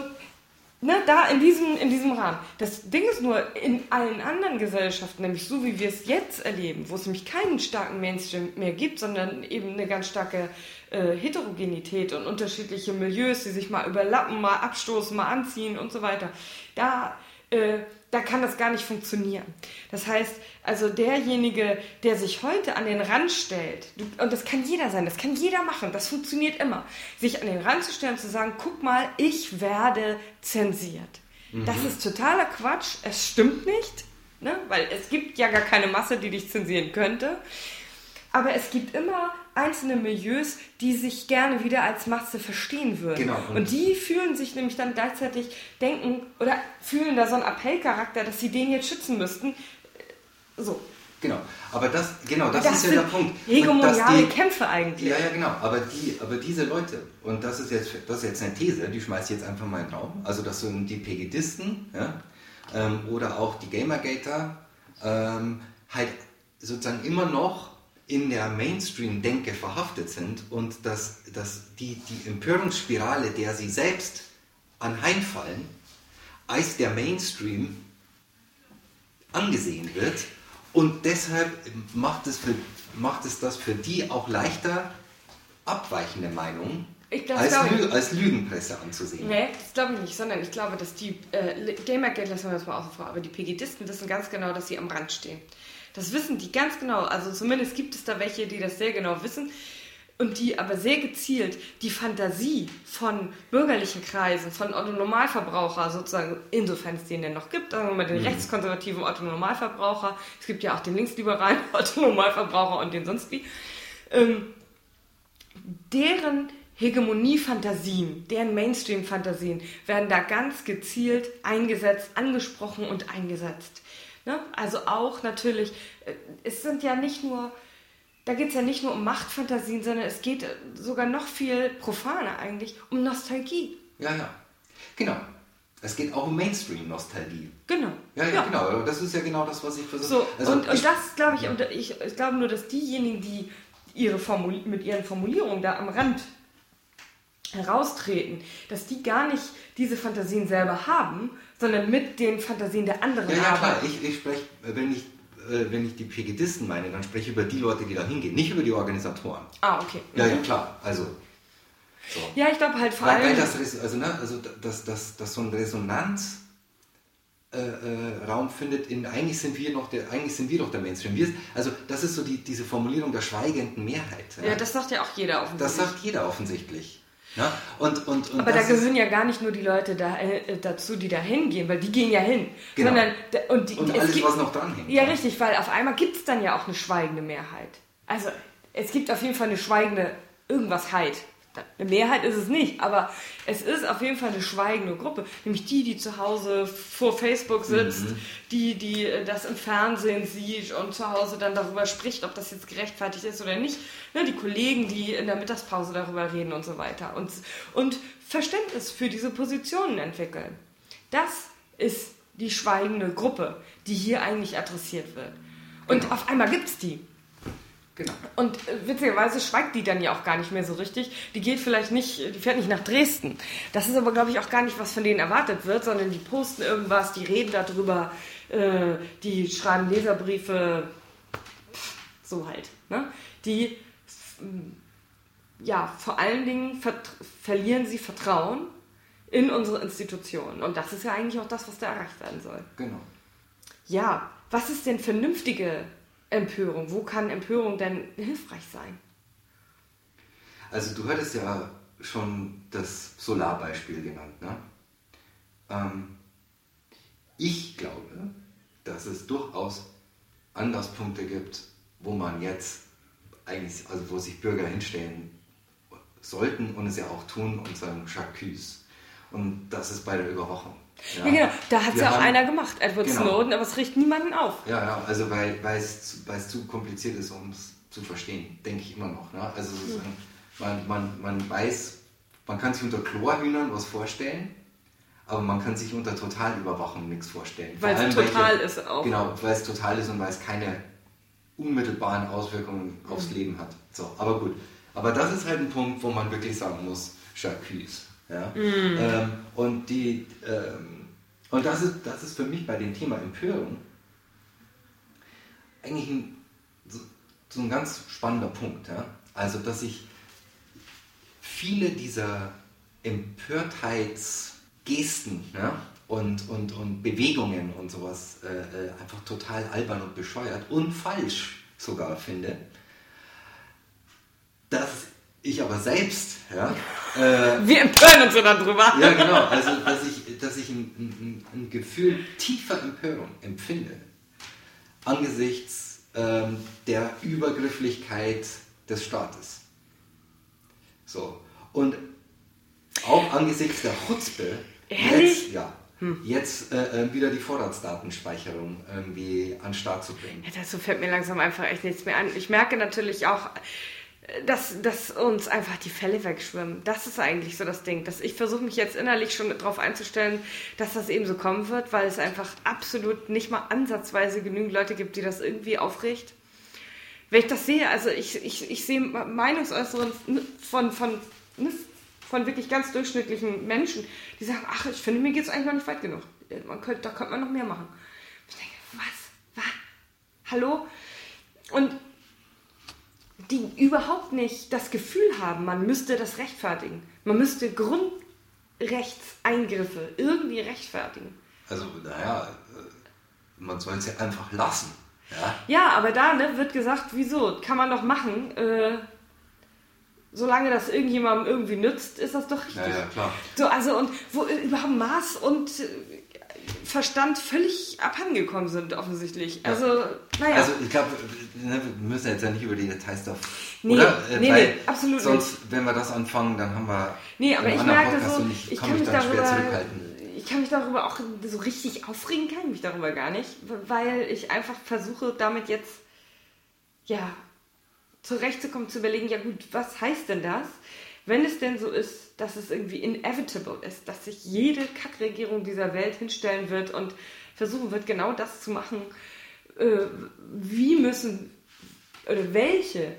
ne, da in diesem, in diesem Rahmen. Das Ding ist nur, in allen anderen Gesellschaften, nämlich so wie wir es jetzt erleben, wo es nämlich keinen starken Mainstream mehr gibt, sondern eben eine ganz starke äh, Heterogenität und unterschiedliche Milieus, die sich mal überlappen, mal abstoßen, mal anziehen und so weiter. Da, äh, da kann das gar nicht funktionieren. Das heißt, also derjenige, der sich heute an den Rand stellt, und das kann jeder sein, das kann jeder machen, das funktioniert immer, sich an den Rand zu stellen und zu sagen, guck mal, ich werde zensiert. Das ist totaler Quatsch, es stimmt nicht, ne? weil es gibt ja gar keine Masse, die dich zensieren könnte. Aber es gibt immer einzelne Milieus, die sich gerne wieder als Masse verstehen würden. Genau. Und die fühlen sich nämlich dann gleichzeitig denken oder fühlen da so einen Appellcharakter, dass sie den jetzt schützen müssten. So. Genau, aber das, genau, das, Das ist ja der Punkt. Hegemoniale die- Kämpfe eigentlich. Ja, ja, genau. Aber, die, aber diese Leute, und das ist, jetzt, das ist jetzt eine These, die schmeiße ich jetzt einfach mal in den Raum. Also, das sind die Pegidisten ja, ähm, oder auch die Gamergater, ähm, halt sozusagen immer noch in der Mainstream-Denke verhaftet sind und dass, dass die, die Empörungsspirale, der sie selbst anheimfallen, als der Mainstream angesehen wird und deshalb macht es, für, macht es das für die auch leichter, abweichende Meinungen glaub, als, Lü als, Lügenpresse anzusehen. Nee, das glaube ich nicht, sondern ich glaube, dass die äh, Gamergate lassen wir das mal außen vor, aber die Pegidisten wissen ganz genau, dass sie am Rand stehen. Das wissen die ganz genau. Also zumindest gibt es da welche, die das sehr genau wissen und die aber sehr gezielt die Fantasie von bürgerlichen Kreisen, von Otto Normalverbraucher sozusagen, insofern es den denn noch gibt, sagen wir mal den mhm. rechtskonservativen Otto Normalverbraucher, es gibt ja auch den linksliberalen *laughs* Otto Normalverbraucher und den sonst wie, ähm, deren Hegemonie-Fantasien, deren Mainstream-Fantasien werden da ganz gezielt eingesetzt, angesprochen und eingesetzt. Ne? Also auch natürlich, äh, es sind ja nicht nur, da geht es ja nicht nur um Machtfantasien, sondern es geht sogar noch viel profaner eigentlich um Nostalgie. Ja, ja, genau. Es geht auch um Mainstream-Nostalgie. Genau. Ja, ja, ja, genau. Das ist ja genau das, was ich versuche. So, also und, und das glaube ich, und ich, ich glaube nur, dass diejenigen, die ihre Formul mit ihren Formulierungen da am Rand heraustreten, dass die gar nicht diese Fantasien selber haben, sondern mit den Fantasien der anderen ja, ja, klar. Ich, ich spreche, wenn ich, äh, wenn ich die Pegidisten meine, dann spreche ich über die Leute, die da hingehen, nicht über die Organisatoren. Ah, okay. Ja, ja, klar. Also. So. Ja, ich glaube halt vor allem. Weil das, also, ne, also dass, dass, dass so ein Resonanz. Äh, äh, Raum findet in eigentlich sind wir noch der eigentlich sind wir doch der Mainstream wir, also das ist so die, diese Formulierung der schweigenden Mehrheit ja, ja das sagt ja auch jeder offensichtlich das sagt jeder offensichtlich ja? Und, und, und Aber da gehören ja gar nicht nur die Leute da, äh, dazu, die da hingehen, weil die gehen ja hin. Genau. Sondern, und, die, und alles, gibt, was noch dran hängt. Ja, ja, richtig, weil auf einmal gibt es dann ja auch eine schweigende Mehrheit. Also es gibt auf jeden Fall eine schweigende Irgendwasheit. Eine Mehrheit ist es nicht, aber es ist auf jeden Fall eine schweigende Gruppe. Nämlich die, die zu Hause vor Facebook sitzt, mhm. die, die das im Fernsehen sieht und zu Hause dann darüber spricht, ob das jetzt gerechtfertigt ist oder nicht. Ne, die Kollegen, die in der Mittagspause darüber reden und so weiter. Und, und Verständnis für diese Positionen entwickeln. Das ist die schweigende Gruppe, die hier eigentlich adressiert wird. Und genau. auf einmal gibt es die. Genau. Und witzigerweise schweigt die dann ja auch gar nicht mehr so richtig. Die geht vielleicht nicht, die fährt nicht nach Dresden. Das ist aber, glaube ich, auch gar nicht, was von denen erwartet wird, sondern die posten irgendwas, die reden darüber, äh, die schreiben Leserbriefe, so halt. Ne? Die, ja, vor allen Dingen verlieren sie Vertrauen in unsere Institutionen. Und das ist ja eigentlich auch das, was da erreicht werden soll. Genau. Ja, was ist denn vernünftige Empörung? Wo kann Empörung denn hilfreich sein? Also du hattest ja schon das Solarbeispiel genannt. Ne? Ähm, ich glaube, dass es durchaus Anlasspunkte gibt, wo man jetzt eigentlich, also wo sich Bürger hinstellen sollten und es ja auch tun und sagen Chacus. Und das ist bei der Überwachung. Ja, ja genau, da hat es ja auch haben, einer gemacht, Edward genau. Snowden, aber es riecht niemanden auf. Ja, ja, also weil, es, zu kompliziert ist, um es zu verstehen, denke ich immer noch. Ne? Also hm. man, man, man weiß, man kann sich unter Chlorhühnern was vorstellen, aber man kann sich unter Totalüberwachung nichts vorstellen. Weil es total welche, ist auch. Genau, weil es total ist und weil es keine unmittelbaren Auswirkungen aufs mhm. Leben hat. So, aber gut. Aber das ist halt ein Punkt, wo man wirklich sagen muss, Jacques. Ja? Mhm. Ähm, und die, ähm, und das ist, das ist für mich bei dem Thema Empörung eigentlich ein, so, so, ein ganz spannender Punkt. Ja? Also, dass ich viele dieser Empörtheitsgesten ja, und, und, und Bewegungen und sowas äh, äh, einfach total albern und bescheuert und falsch sogar finde. Das ich aber selbst, ja. Äh, Wir empören uns so darüber. Ja, genau. Also, dass ich, dass ich ein, ein, ein Gefühl tiefer Empörung empfinde angesichts ähm, der Übergrifflichkeit des Staates. So. Und auch angesichts der Chutzpe, jetzt, ja, hm. jetzt äh, äh, wieder die Vorratsdatenspeicherung irgendwie an den Start zu bringen. Ja, dazu fällt mir langsam einfach echt nichts mehr an. Ich merke natürlich auch, dass, dass uns einfach die Fälle wegschwimmen. Das ist eigentlich so das Ding. Dass ich versuche mich jetzt innerlich schon darauf einzustellen, dass das eben so kommen wird, weil es einfach absolut nicht mal ansatzweise genügend Leute gibt, die das irgendwie aufregt. wenn ich das sehe, also ich, ich, ich sehe Meinungsäußerungen von, von, von wirklich ganz durchschnittlichen Menschen, die sagen, ach, ich finde, mir geht es eigentlich noch nicht weit genug. Man könnte, da könnte man noch mehr machen. Ich denke, was? Was? Hallo? Und die überhaupt nicht das Gefühl haben, man müsste das rechtfertigen. Man müsste Grundrechtseingriffe irgendwie rechtfertigen. Also, naja, äh, man soll es ja einfach lassen. Ja, ja aber da ne, wird gesagt, wieso? Kann man doch machen. Äh, solange das irgendjemandem irgendwie nützt, ist das doch richtig. Ja, ja, klar. So, also, und wo überhaupt Maß und äh, Verstand völlig abhandengekommen sind, offensichtlich. Also, ja. naja. Also, ich glaube, ne, wir müssen jetzt ja nicht über die Details da. Nee, oder? Äh, nee, nee, absolut sonst, nicht. wenn wir das anfangen, dann haben wir. Nee, aber ich merke so, ich kann mich darüber. Ich kann mich darüber auch so richtig aufregen, kann ich mich darüber gar nicht, weil ich einfach versuche, damit jetzt, ja, zurechtzukommen, zu überlegen, ja gut, was heißt denn das? Wenn es denn so ist, dass es irgendwie inevitable ist, dass sich jede Kackregierung dieser Welt hinstellen wird und versuchen wird, genau das zu machen, äh, wie müssen oder welche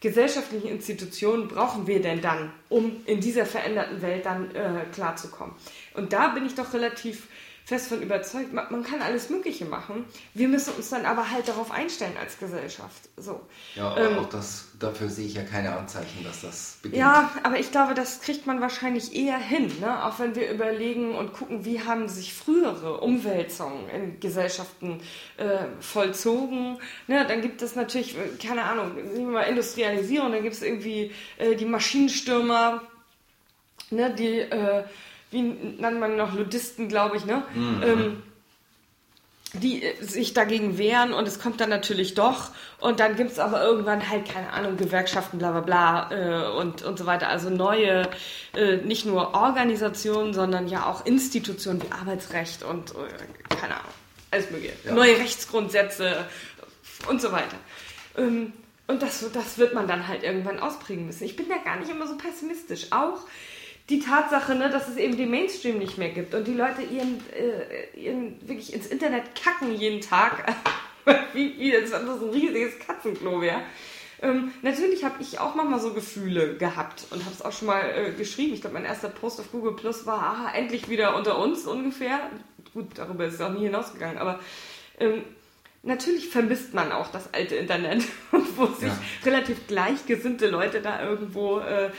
gesellschaftlichen Institutionen brauchen wir denn dann, um in dieser veränderten Welt dann äh, klarzukommen? Und da bin ich doch relativ fest von überzeugt, man, man, kann alles Mögliche machen. Wir müssen uns dann aber halt darauf einstellen als Gesellschaft. So. Ja, aber ähm, auch das, dafür sehe ich ja keine Anzeichen, dass das beginnt. Ja, aber ich glaube, das kriegt man wahrscheinlich eher hin, ne? auch wenn wir überlegen und gucken, wie haben sich frühere Umwälzungen in Gesellschaften äh, vollzogen. Ne? Dann gibt es natürlich, äh, keine Ahnung, nehmen wir mal Industrialisierung, dann gibt es irgendwie äh, die Maschinenstürmer, ne? die äh, wie nennt man noch, Ludisten, glaube ich, ne? Mhm. Ähm, die äh, sich dagegen wehren und es kommt dann natürlich doch und dann gibt es aber irgendwann halt, keine Ahnung, Gewerkschaften, bla bla bla äh, und, und so weiter. Also neue, äh, nicht nur Organisationen, sondern ja auch Institutionen wie Arbeitsrecht und äh, keine Ahnung, alles mögliche. Ja. Neue Rechtsgrundsätze und so weiter. Ähm, und das, das wird man dann halt irgendwann ausprägen müssen. Ich bin da gar nicht immer so pessimistisch. Auch die Tatsache, ne, dass es eben den Mainstream nicht mehr gibt und die Leute ihren, äh, ihren wirklich ins Internet kacken jeden Tag, *laughs* wie, wie das ein riesiges Katzenklo wäre. Ähm, natürlich habe ich auch manchmal so Gefühle gehabt und habe es auch schon mal äh, geschrieben. Ich glaube, mein erster Post auf Google Plus war, ah, endlich wieder unter uns ungefähr. Gut, darüber ist es auch nie hinausgegangen, aber ähm, natürlich vermisst man auch das alte Internet, *laughs* wo sich ja. relativ gleichgesinnte Leute da irgendwo äh,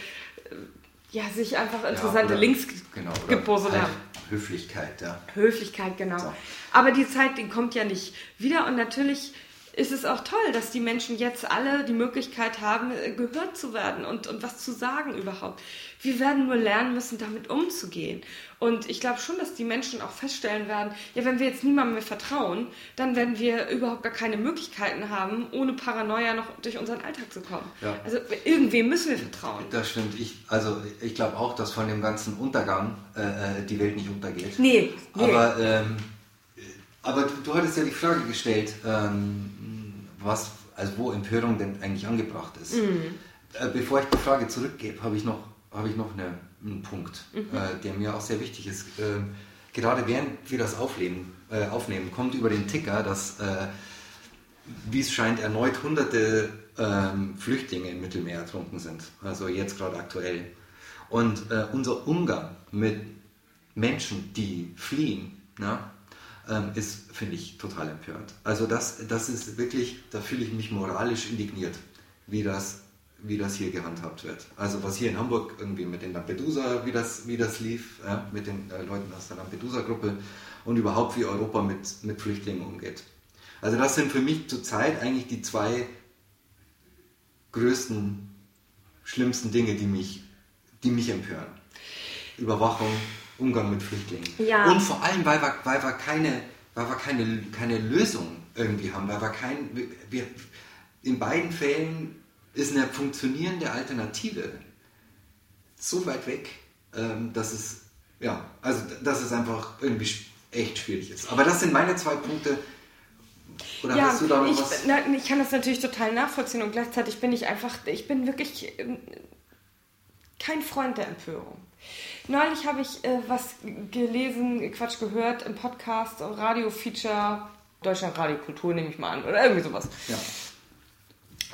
ja, sich einfach interessante ja, Links genau, gepostet halt haben. Höflichkeit, ja. Höflichkeit, genau. So. Aber die Zeit, die kommt ja nicht wieder und natürlich ist es auch toll, dass die Menschen jetzt alle die Möglichkeit haben, äh, gehört zu werden und, und was zu sagen überhaupt. Wir werden nur lernen müssen, damit umzugehen. Und ich glaube schon, dass die Menschen auch feststellen werden, ja, wenn wir jetzt niemandem mehr vertrauen, dann werden wir überhaupt gar keine Möglichkeiten haben, ohne Paranoia noch durch unseren Alltag zu kommen. Ja. Also irgendwem müssen wir vertrauen. Das stimmt. Ich, also ich glaube auch, dass von dem ganzen Untergang äh, äh die Welt nicht untergeht. Nee. nee. Aber, ähm, aber du, du, hattest ja die Frage gestellt, ähm, was, also wo Empörung denn eigentlich angebracht ist. Mhm. Äh, bevor ich die Frage zurückgebe, habe ich noch, hab ich noch eine, einen Punkt, mhm. äh, der mir auch sehr wichtig ist. Äh, gerade während wir das aufnehmen, äh, aufnehmen kommt über den Ticker, dass, äh, wie es scheint, erneut hunderte ähm, Flüchtlinge im Mittelmeer ertrunken sind. Also jetzt gerade aktuell. Und äh, unser Umgang mit Menschen, die fliehen, na, ähm, ist, finde ich, total empörend. Also das, das ist wirklich, da fühle ich mich moralisch indigniert, wie das, wie das hier gehandhabt wird. Also was hier in Hamburg irgendwie mit den Lampedusa, wie das, wie das lief, ja, mit den äh, Leuten aus der Lampedusa-Gruppe und überhaupt wie Europa mit, mit Flüchtlingen umgeht. Also das sind für mich zurzeit eigentlich die zwei größten, schlimmsten Dinge, die mich, die mich empören. Überwachung Umgang mit Flüchtlingen. Ja. Und vor allem, weil wir, weil wir, keine, weil wir keine, keine Lösung irgendwie haben, weil wir kein, wir, in beiden Fällen ist eine funktionierende Alternative so weit weg, ähm, dass es, ja, also dass es einfach irgendwie echt schwierig ist. Aber das sind meine zwei Punkte. Oder ja, hast du da noch ich, was? Na, ich kann das natürlich total nachvollziehen und gleichzeitig bin ich einfach, ich bin wirklich ähm, kein Freund der Empörung. Neulich habe ich äh, was gelesen, Quatsch gehört im Podcast, Radio-Feature, Deutschland Radio Kultur nehme ich mal an, oder irgendwie sowas. Ja.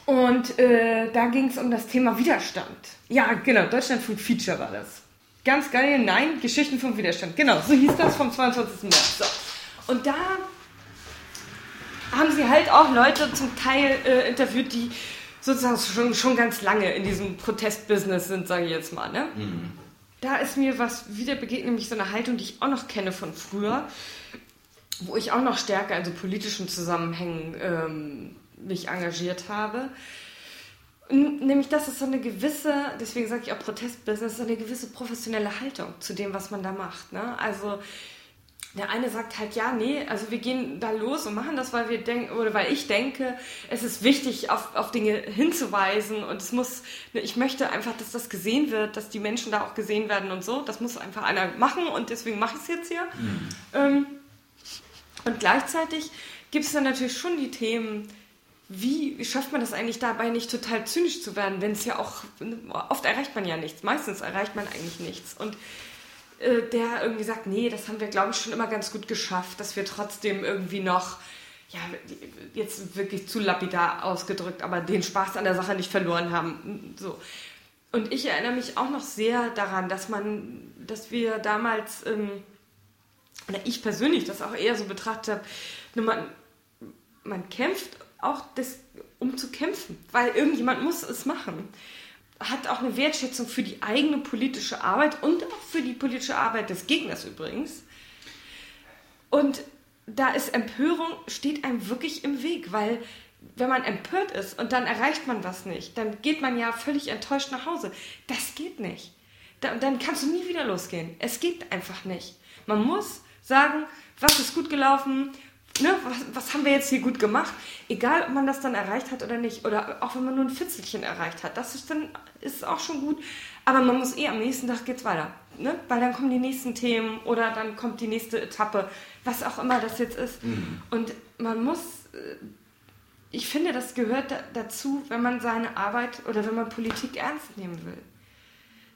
Und äh, da ging es um das Thema Widerstand. Ja, genau, Deutschlandfunk Feature war das. Ganz geil, nein, Geschichten vom Widerstand. Genau, so hieß das vom 22. März. So. Und da haben sie halt auch Leute zum Teil äh, interviewt, die sozusagen schon, schon ganz lange in diesem Protestbusiness sind, sage ich jetzt mal. Ne? Mhm. Da ist mir was wieder begegnet, nämlich so eine Haltung, die ich auch noch kenne von früher, wo ich auch noch stärker in so politischen Zusammenhängen ähm, mich engagiert habe. Nämlich, dass es so eine gewisse, deswegen sage ich auch Protestbusiness, so eine gewisse professionelle Haltung zu dem, was man da macht. Ne? Also der eine sagt halt, ja, nee, also wir gehen da los und machen das, weil wir denken, oder weil ich denke, es ist wichtig, auf, auf Dinge hinzuweisen und es muss, ich möchte einfach, dass das gesehen wird, dass die Menschen da auch gesehen werden und so. Das muss einfach einer machen und deswegen mache ich es jetzt hier. Mhm. Ähm, und gleichzeitig gibt es dann natürlich schon die Themen, wie schafft man das eigentlich dabei, nicht total zynisch zu werden, wenn es ja auch, oft erreicht man ja nichts, meistens erreicht man eigentlich nichts. Und äh, der irgendwie sagt, nee, das haben wir, glaube ich, schon immer ganz gut geschafft, dass wir trotzdem irgendwie noch, ja, jetzt wirklich zu lapidar ausgedrückt, aber den Spaß an der Sache nicht verloren haben. So. Und ich erinnere mich auch noch sehr daran, dass man, dass wir damals, ähm, oder ich persönlich das auch eher so betrachtet habe, man, man kämpft auch das, um zu kämpfen, weil irgendjemand muss es machen hat auch eine Wertschätzung für die eigene politische Arbeit und auch für die politische Arbeit des Gegners übrigens. Und da ist Empörung, steht einem wirklich im Weg, weil wenn man empört ist und dann erreicht man was nicht, dann geht man ja völlig enttäuscht nach Hause. Das geht nicht. Da, dann kannst du nie wieder losgehen. Es geht einfach nicht. Man muss sagen, was ist gut gelaufen, ne, was, was, haben wir jetzt hier gut gemacht? Egal, ob man das dann erreicht hat oder nicht. Oder auch wenn man nur ein Fitzelchen erreicht hat. Das ist dann ist auch schon gut. Aber man muss eh am nächsten Tag geht's weiter. Ne? Weil dann kommen die nächsten Themen oder dann kommt die nächste Etappe. Was auch immer das jetzt ist. Mhm. Und man muss, äh, ich finde, das gehört dazu, wenn man seine Arbeit oder wenn man Politik ernst nehmen will.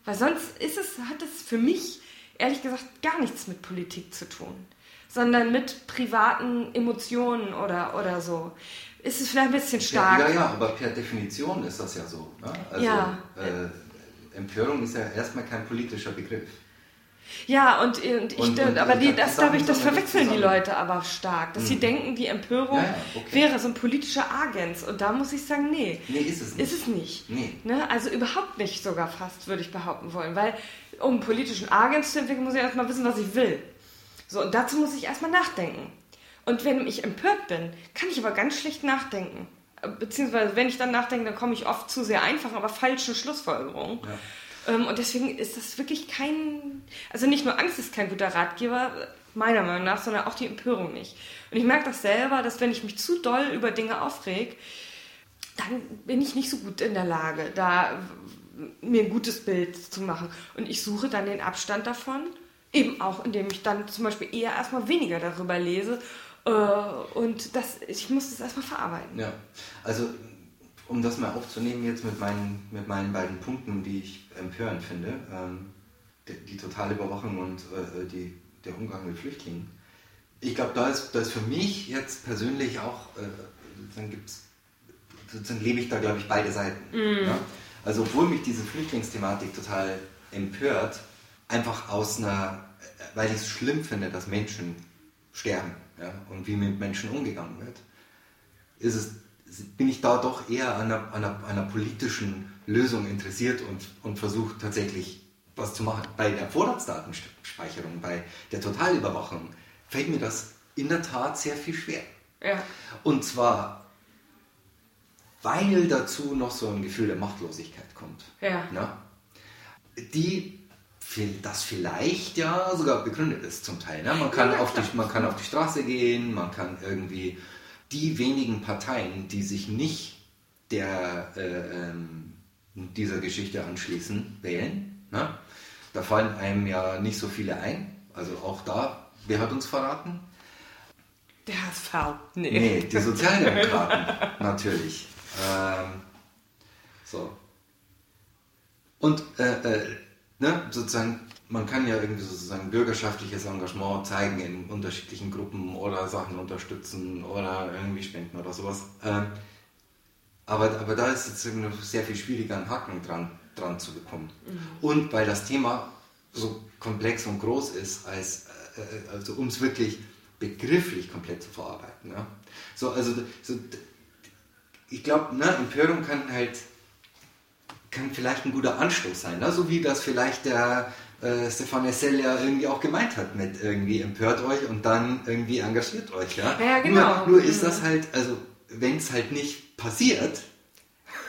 Weil sonst ist es, hat es für mich ehrlich gesagt gar nichts mit Politik zu tun sondern mit privaten Emotionen oder, oder so. Ist es vielleicht ein bisschen stark? Ja, ja, ja aber per Definition ist das ja so. Ne? Also, ja. Äh, Empörung ist ja erstmal kein politischer Begriff. Ja, und, und ich, und, und, aber die, das, glaube ich, das verwechseln die Leute aber stark, dass mhm. sie denken, die Empörung ja, ja, okay. wäre so ein politischer Agens. Und da muss ich sagen, nee. Nee, ist es nicht. Ist es nicht. Nee. Ne? Also überhaupt nicht sogar fast, würde ich behaupten wollen. Weil um politischen Agens zu entwickeln, muss ich erstmal wissen, was ich will. So, und dazu muss ich erstmal nachdenken. Und wenn ich empört bin, kann ich aber ganz schlecht nachdenken. Beziehungsweise, wenn ich dann nachdenke, dann komme ich oft zu sehr einfachen, aber falschen Schlussfolgerungen. Ja. Ähm, und deswegen ist das wirklich kein, also nicht nur Angst ist kein guter Ratgeber, meiner Meinung nach, sondern auch die Empörung nicht. Und ich merke das selber, dass wenn ich mich zu doll über Dinge aufreg, dann bin ich nicht so gut in der Lage, da mir ein gutes Bild zu machen. Und ich suche dann den Abstand davon Eben auch, indem ich dann zum Beispiel eher erstmal weniger darüber lese. Äh, und das, ich muss das erstmal verarbeiten. Ja, also um das mal aufzunehmen jetzt mit meinen, mit meinen beiden Punkten, die ich empörend finde, ähm, die, die, totale Überwachung und äh, die, der Umgang mit Flüchtlingen. Ich glaube, da ist, da ist für mich jetzt persönlich auch, äh, dann gibt's, dann lebe ich da, glaube ich, beide Seiten. Mm. Ja? Also obwohl mich diese Flüchtlingsthematik total empört, einfach aus einer, weil ich es schlimm finde, dass Menschen sterben ja, und wie mit Menschen umgegangen wird, ist es, bin ich da doch eher an einer, einer, einer politischen Lösung interessiert und, und versuche tatsächlich was zu machen. Bei der Vorratsdatenspeicherung, bei der Totalüberwachung fällt mir das in der Tat sehr viel schwer. Ja. Und zwar, weil dazu noch so ein Gefühl der Machtlosigkeit kommt. Ja. Na? Die das vielleicht ja sogar begründet ist zum Teil. Ne? Man, kann auf die, man kann auf die Straße gehen, man kann irgendwie die wenigen Parteien, die sich nicht der, äh, ähm, dieser Geschichte anschließen, wählen. Ne? Da fallen einem ja nicht so viele ein. Also auch da, wer hat uns verraten? Der HSV. Nee. Nee, die *laughs* Sozialdemokraten, natürlich. Ähm, so. Und äh, äh, ne, sozusagen, man kann ja irgendwie sozusagen bürgerschaftliches Engagement zeigen in unterschiedlichen Gruppen oder Sachen unterstützen oder irgendwie spenden oder sowas. Ähm, Aber, aber da ist es sehr viel schwieriger, einen Haken dran, dran zu bekommen. Mhm. Und weil das Thema so komplex und groß ist, als, äh, also um es wirklich begrifflich komplett zu verarbeiten. Ja? So, also, so, ich glaube, ne, Empörung kann halt kann vielleicht ein guter Anstoß sein, ne? so wie das vielleicht der äh, Stefan Essel ja irgendwie auch gemeint hat mit irgendwie empört euch und dann irgendwie engagiert euch. Ja, ja genau. Nur, nur ist das halt, also wenn es halt nicht passiert,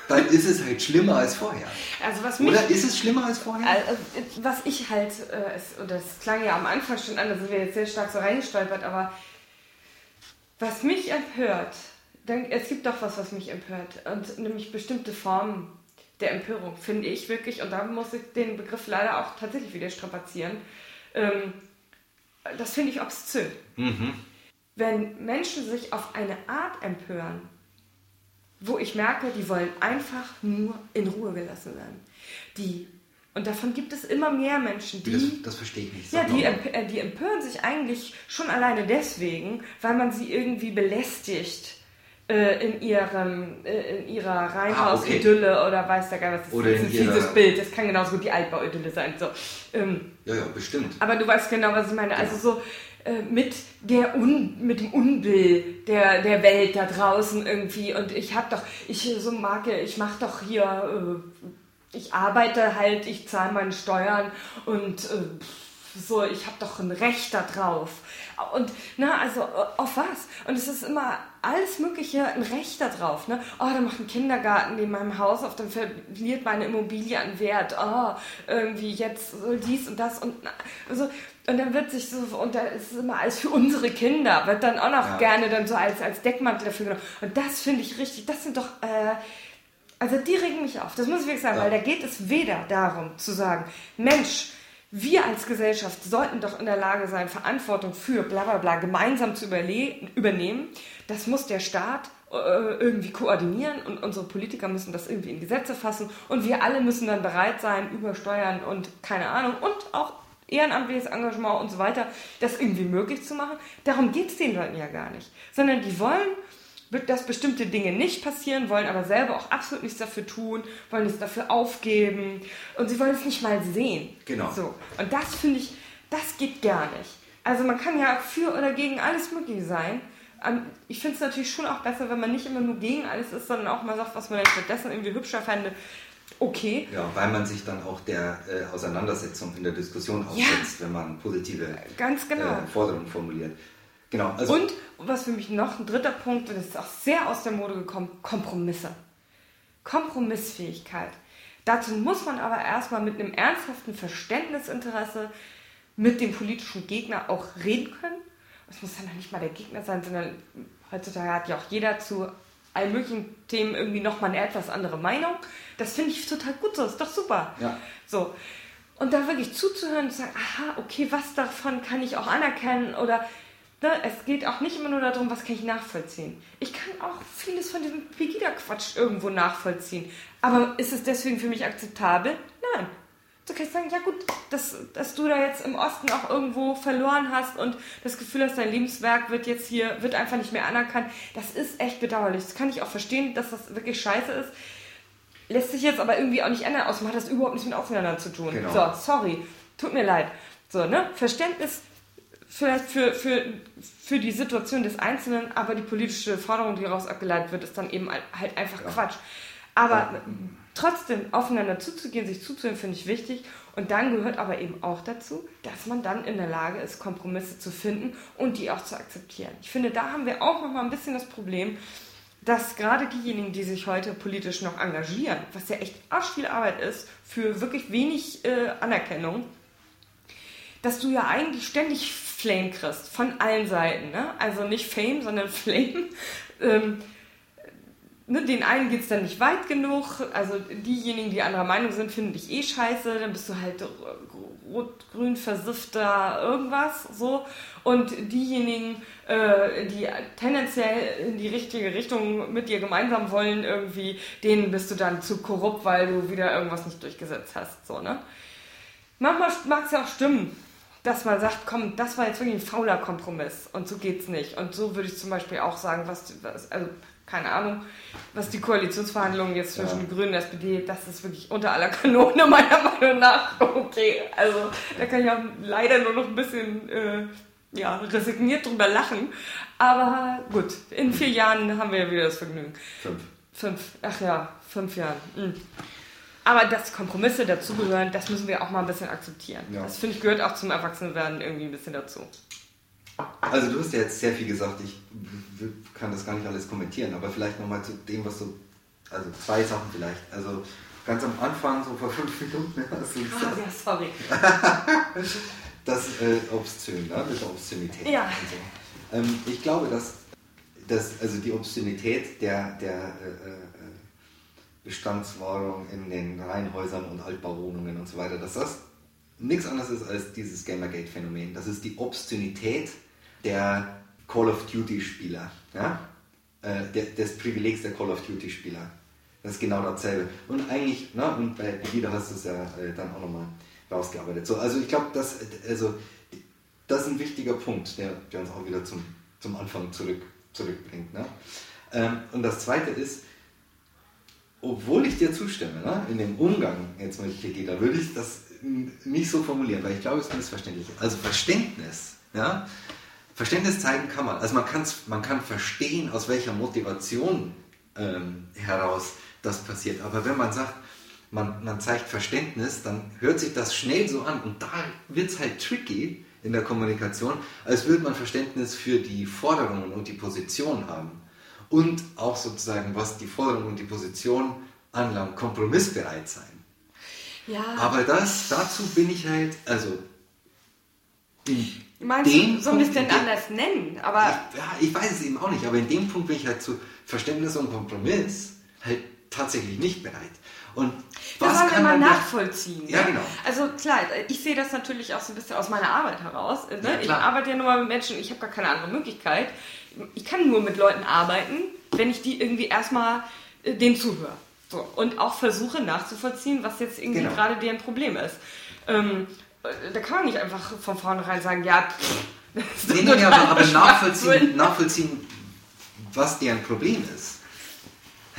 dann ist es halt schlimmer als vorher. Also was mich, Oder ist es schlimmer als vorher? Also, was ich halt, äh, es, und das klang ja am Anfang schon an, da sind wir jetzt sehr stark so reingestolpert, aber was mich empört, dann, es gibt doch was, was mich empört, und nämlich bestimmte Formen der Empörung, finde ich wirklich, und da muss ich den Begriff leider auch tatsächlich wieder strapazieren. Ähm, das finde ich obszön. Mhm. Wenn Menschen sich auf eine Art empören, wo ich merke, die wollen einfach nur in Ruhe gelassen werden. Die, und davon gibt es immer mehr Menschen, die. Das, das verstehe ich nicht. Ja, die, äh, die empören sich eigentlich schon alleine deswegen, weil man sie irgendwie belästigt äh, in, ihrem, äh, in ihrer Reihenhaus-Idylle ah, okay. oder weiß der Geil, was das oder ist. dieses Bild. Das kann genauso gut die Altbau-Idylle sein. So, ähm, ja, ja, bestimmt. Aber du weißt genau, was ich meine. Also so äh, mit, der Un, mit dem Unbill der, der Welt da draußen irgendwie. Und ich habe doch, ich so mag, ich mache doch hier, äh, ich arbeite halt, ich zahle meine Steuern und äh, so, ich habe doch ein Recht da drauf. Und, na, also, auf was? Und es ist immer alles Mögliche ein Recht darauf. Ne? Oh, da macht ein Kindergarten neben meinem Haus auf, dann verliert meine Immobilie an Wert. Oh, irgendwie jetzt so dies und das und so. Und dann wird sich so, und da ist immer alles für unsere Kinder, wird dann auch noch ja. gerne dann so als, als Deckmantel dafür genommen. Und das finde ich richtig, das sind doch, äh, also die regen mich auf, das muss ich wirklich sagen, ja. weil da geht es weder darum zu sagen, Mensch, wir als Gesellschaft sollten doch in der Lage sein, Verantwortung für bla bla bla gemeinsam zu übernehmen. Das muss der Staat äh, irgendwie koordinieren und unsere Politiker müssen das irgendwie in Gesetze fassen und wir alle müssen dann bereit sein, über Steuern und keine Ahnung und auch ehrenamtliches Engagement und so weiter, das irgendwie möglich zu machen. Darum geht es den Leuten ja gar nicht, sondern die wollen dass bestimmte Dinge nicht passieren, wollen aber selber auch absolut nichts dafür tun, wollen es dafür aufgeben und sie wollen es nicht mal sehen. Genau. So. Und das finde ich, das geht gar nicht. Also man kann ja für oder gegen alles möglich sein. Ähm, ich finde es natürlich schon auch besser, wenn man nicht immer nur gegen alles ist, sondern auch mal sagt, was man dann stattdessen irgendwie hübscher fände. Okay. Ja, weil man sich dann auch der äh, Auseinandersetzung in der Diskussion aussetzt, ja. wenn man positive Ganz genau. äh, Forderungen formuliert. Genau. Also und was für mich noch ein dritter Punkt, und das ist auch sehr aus der Mode gekommen, Kompromisse. Kompromissfähigkeit. Dazu muss man aber erstmal mit einem ernsthaften Verständnisinteresse mit dem politischen Gegner auch reden können. Es muss ja noch nicht mal der Gegner sein, sondern heutzutage hat ja auch jeder zu allen möglichen Themen irgendwie nochmal eine etwas andere Meinung. Das finde ich total gut so, ist doch super. Ja. So. Und da wirklich zuzuhören und zu sagen, aha, okay, was davon kann ich auch anerkennen oder Ne, es geht auch nicht immer nur darum, was kann ich nachvollziehen. Ich kann auch vieles von diesem Pegida-Quatsch irgendwo nachvollziehen. Aber ist es deswegen für mich akzeptabel? Nein. Du kannst sagen, ja gut, dass, dass du da jetzt im Osten auch irgendwo verloren hast und das Gefühl hast, dein Lebenswerk wird jetzt hier, wird einfach nicht mehr anerkannt. Das ist echt bedauerlich. Das kann ich auch verstehen, dass das wirklich scheiße ist. Lässt sich jetzt aber irgendwie auch nicht ändern, außerdem hat das überhaupt nichts mit Aufeinander zu tun. Genau. So, sorry, tut mir leid. So, ne? Verständnis vielleicht für, für, für die Situation des Einzelnen, aber die politische Forderung, die daraus abgeleitet wird, ist dann eben halt einfach ja. Quatsch. Aber ja. trotzdem aufeinander zuzugehen, sich zuzuhören, finde ich wichtig. Und dann gehört aber eben auch dazu, dass man dann in der Lage ist, Kompromisse zu finden und die auch zu akzeptieren. Ich finde, da haben wir auch noch mal ein bisschen das Problem, dass gerade diejenigen, die sich heute politisch noch engagieren, was ja echt arsch viel Arbeit ist, für wirklich wenig äh, Anerkennung, dass du ja eigentlich ständig Flame kriegst, von allen Seiten. Ne? Also nicht Fame, sondern *laughs* Flame. Ähm, ne, den einen geht es dann nicht weit genug. Also diejenigen, die anderer Meinung sind, finden dich eh scheiße. Dann bist du halt rot-grün versiffter irgendwas. so Und diejenigen, äh, die tendenziell in die richtige Richtung mit dir gemeinsam wollen, irgendwie, denen bist du dann zu korrupt, weil du wieder irgendwas nicht durchgesetzt hast. So, ne? Manchmal mag es ja auch stimmen dass man sagt, komm, das war jetzt wirklich ein fauler Kompromiss und so geht's nicht. Und so würde ich zum Beispiel auch sagen, was, was also keine Ahnung, was die Koalitionsverhandlungen jetzt zwischen ja. Grünen und SPD, das ist wirklich unter aller Kanone *laughs* meiner Meinung nach. Okay, also da kann ich auch leider nur noch ein bisschen äh, ja, resigniert drüber lachen. Aber gut, in vier Jahren haben wir ja wieder das Vergnügen. Fünf. Fünf, ach ja, fünf Jahre. Mhm. Aber dass Kompromisse dazugehören, das müssen wir auch mal ein bisschen akzeptieren. Ja. Das finde ich gehört auch zum Erwachsenenwerden irgendwie ein bisschen dazu. Also du hast ja jetzt sehr viel gesagt, ich kann das gar nicht alles kommentieren, aber vielleicht nochmal zu dem, was du, also zwei Sachen vielleicht. Also ganz am Anfang, so vor fünf Minuten *laughs* hast du gesagt. Ah, ja, sorry. *laughs* das äh, Obszön, ne? mit der Obszönität. Ja. So. Ähm, ich glaube, dass, dass also die Obszönität der, der äh, äh, Bestandswahrung in den Reihenhäusern und Altbauwohnungen und so weiter, dass das nichts anderes ist als dieses Gamergate-Phänomen. Das ist die Obszönität der Call of Duty-Spieler. Ja? Äh, des Privilegs der Call of Duty-Spieler. Das ist genau dasselbe. Und eigentlich, ne, und bei Lieder hast du es ja äh, dann auch nochmal rausgearbeitet. So, also ich glaube, das, also, das ist ein wichtiger Punkt, der, der uns auch wieder zum, zum Anfang zurück, zurückbringt. Ne? Ähm, und das zweite ist, obwohl ich dir zustimme, ne, in dem Umgang jetzt mit Pegida, würde ich das nicht so formulieren, weil ich glaube, es ist missverständlich. Also Verständnis, ja, Verständnis zeigen kann man. Also man, man kann verstehen, aus welcher Motivation ähm, heraus das passiert. Aber wenn man sagt, man, man zeigt Verständnis, dann hört sich das schnell so an und da wird es halt tricky in der Kommunikation, als würde man Verständnis für die Forderungen und die Position haben und auch sozusagen, was die Forderung und die Position anlangt, kompromissbereit sein. Ja. Aber das, dazu bin ich halt, also Meinst du, sollen wir es denn anders nennen? Aber ich, ja, ich weiß es eben auch nicht, aber in dem Punkt bin ich halt zu Verständnis und Kompromiss halt tatsächlich nicht bereit. Und das wollen wir mal nachvollziehen. Ja, genau. Also klar, ich sehe das natürlich auch so ein bisschen aus meiner Arbeit heraus. Ne? Ja, ich arbeite ja nur mal mit Menschen, ich habe gar keine andere Möglichkeit ich kann nur mit Leuten arbeiten, wenn ich die irgendwie erstmal äh, denen zuhöre. So. Und auch versuche nachzuvollziehen, was jetzt irgendwie genau. gerade deren Problem ist. Ähm, äh, da kann man nicht einfach von vornherein sagen, ja, pff, *laughs* nee, nee, aber, aber nachvollziehen, nachvollziehen, was deren Problem ist,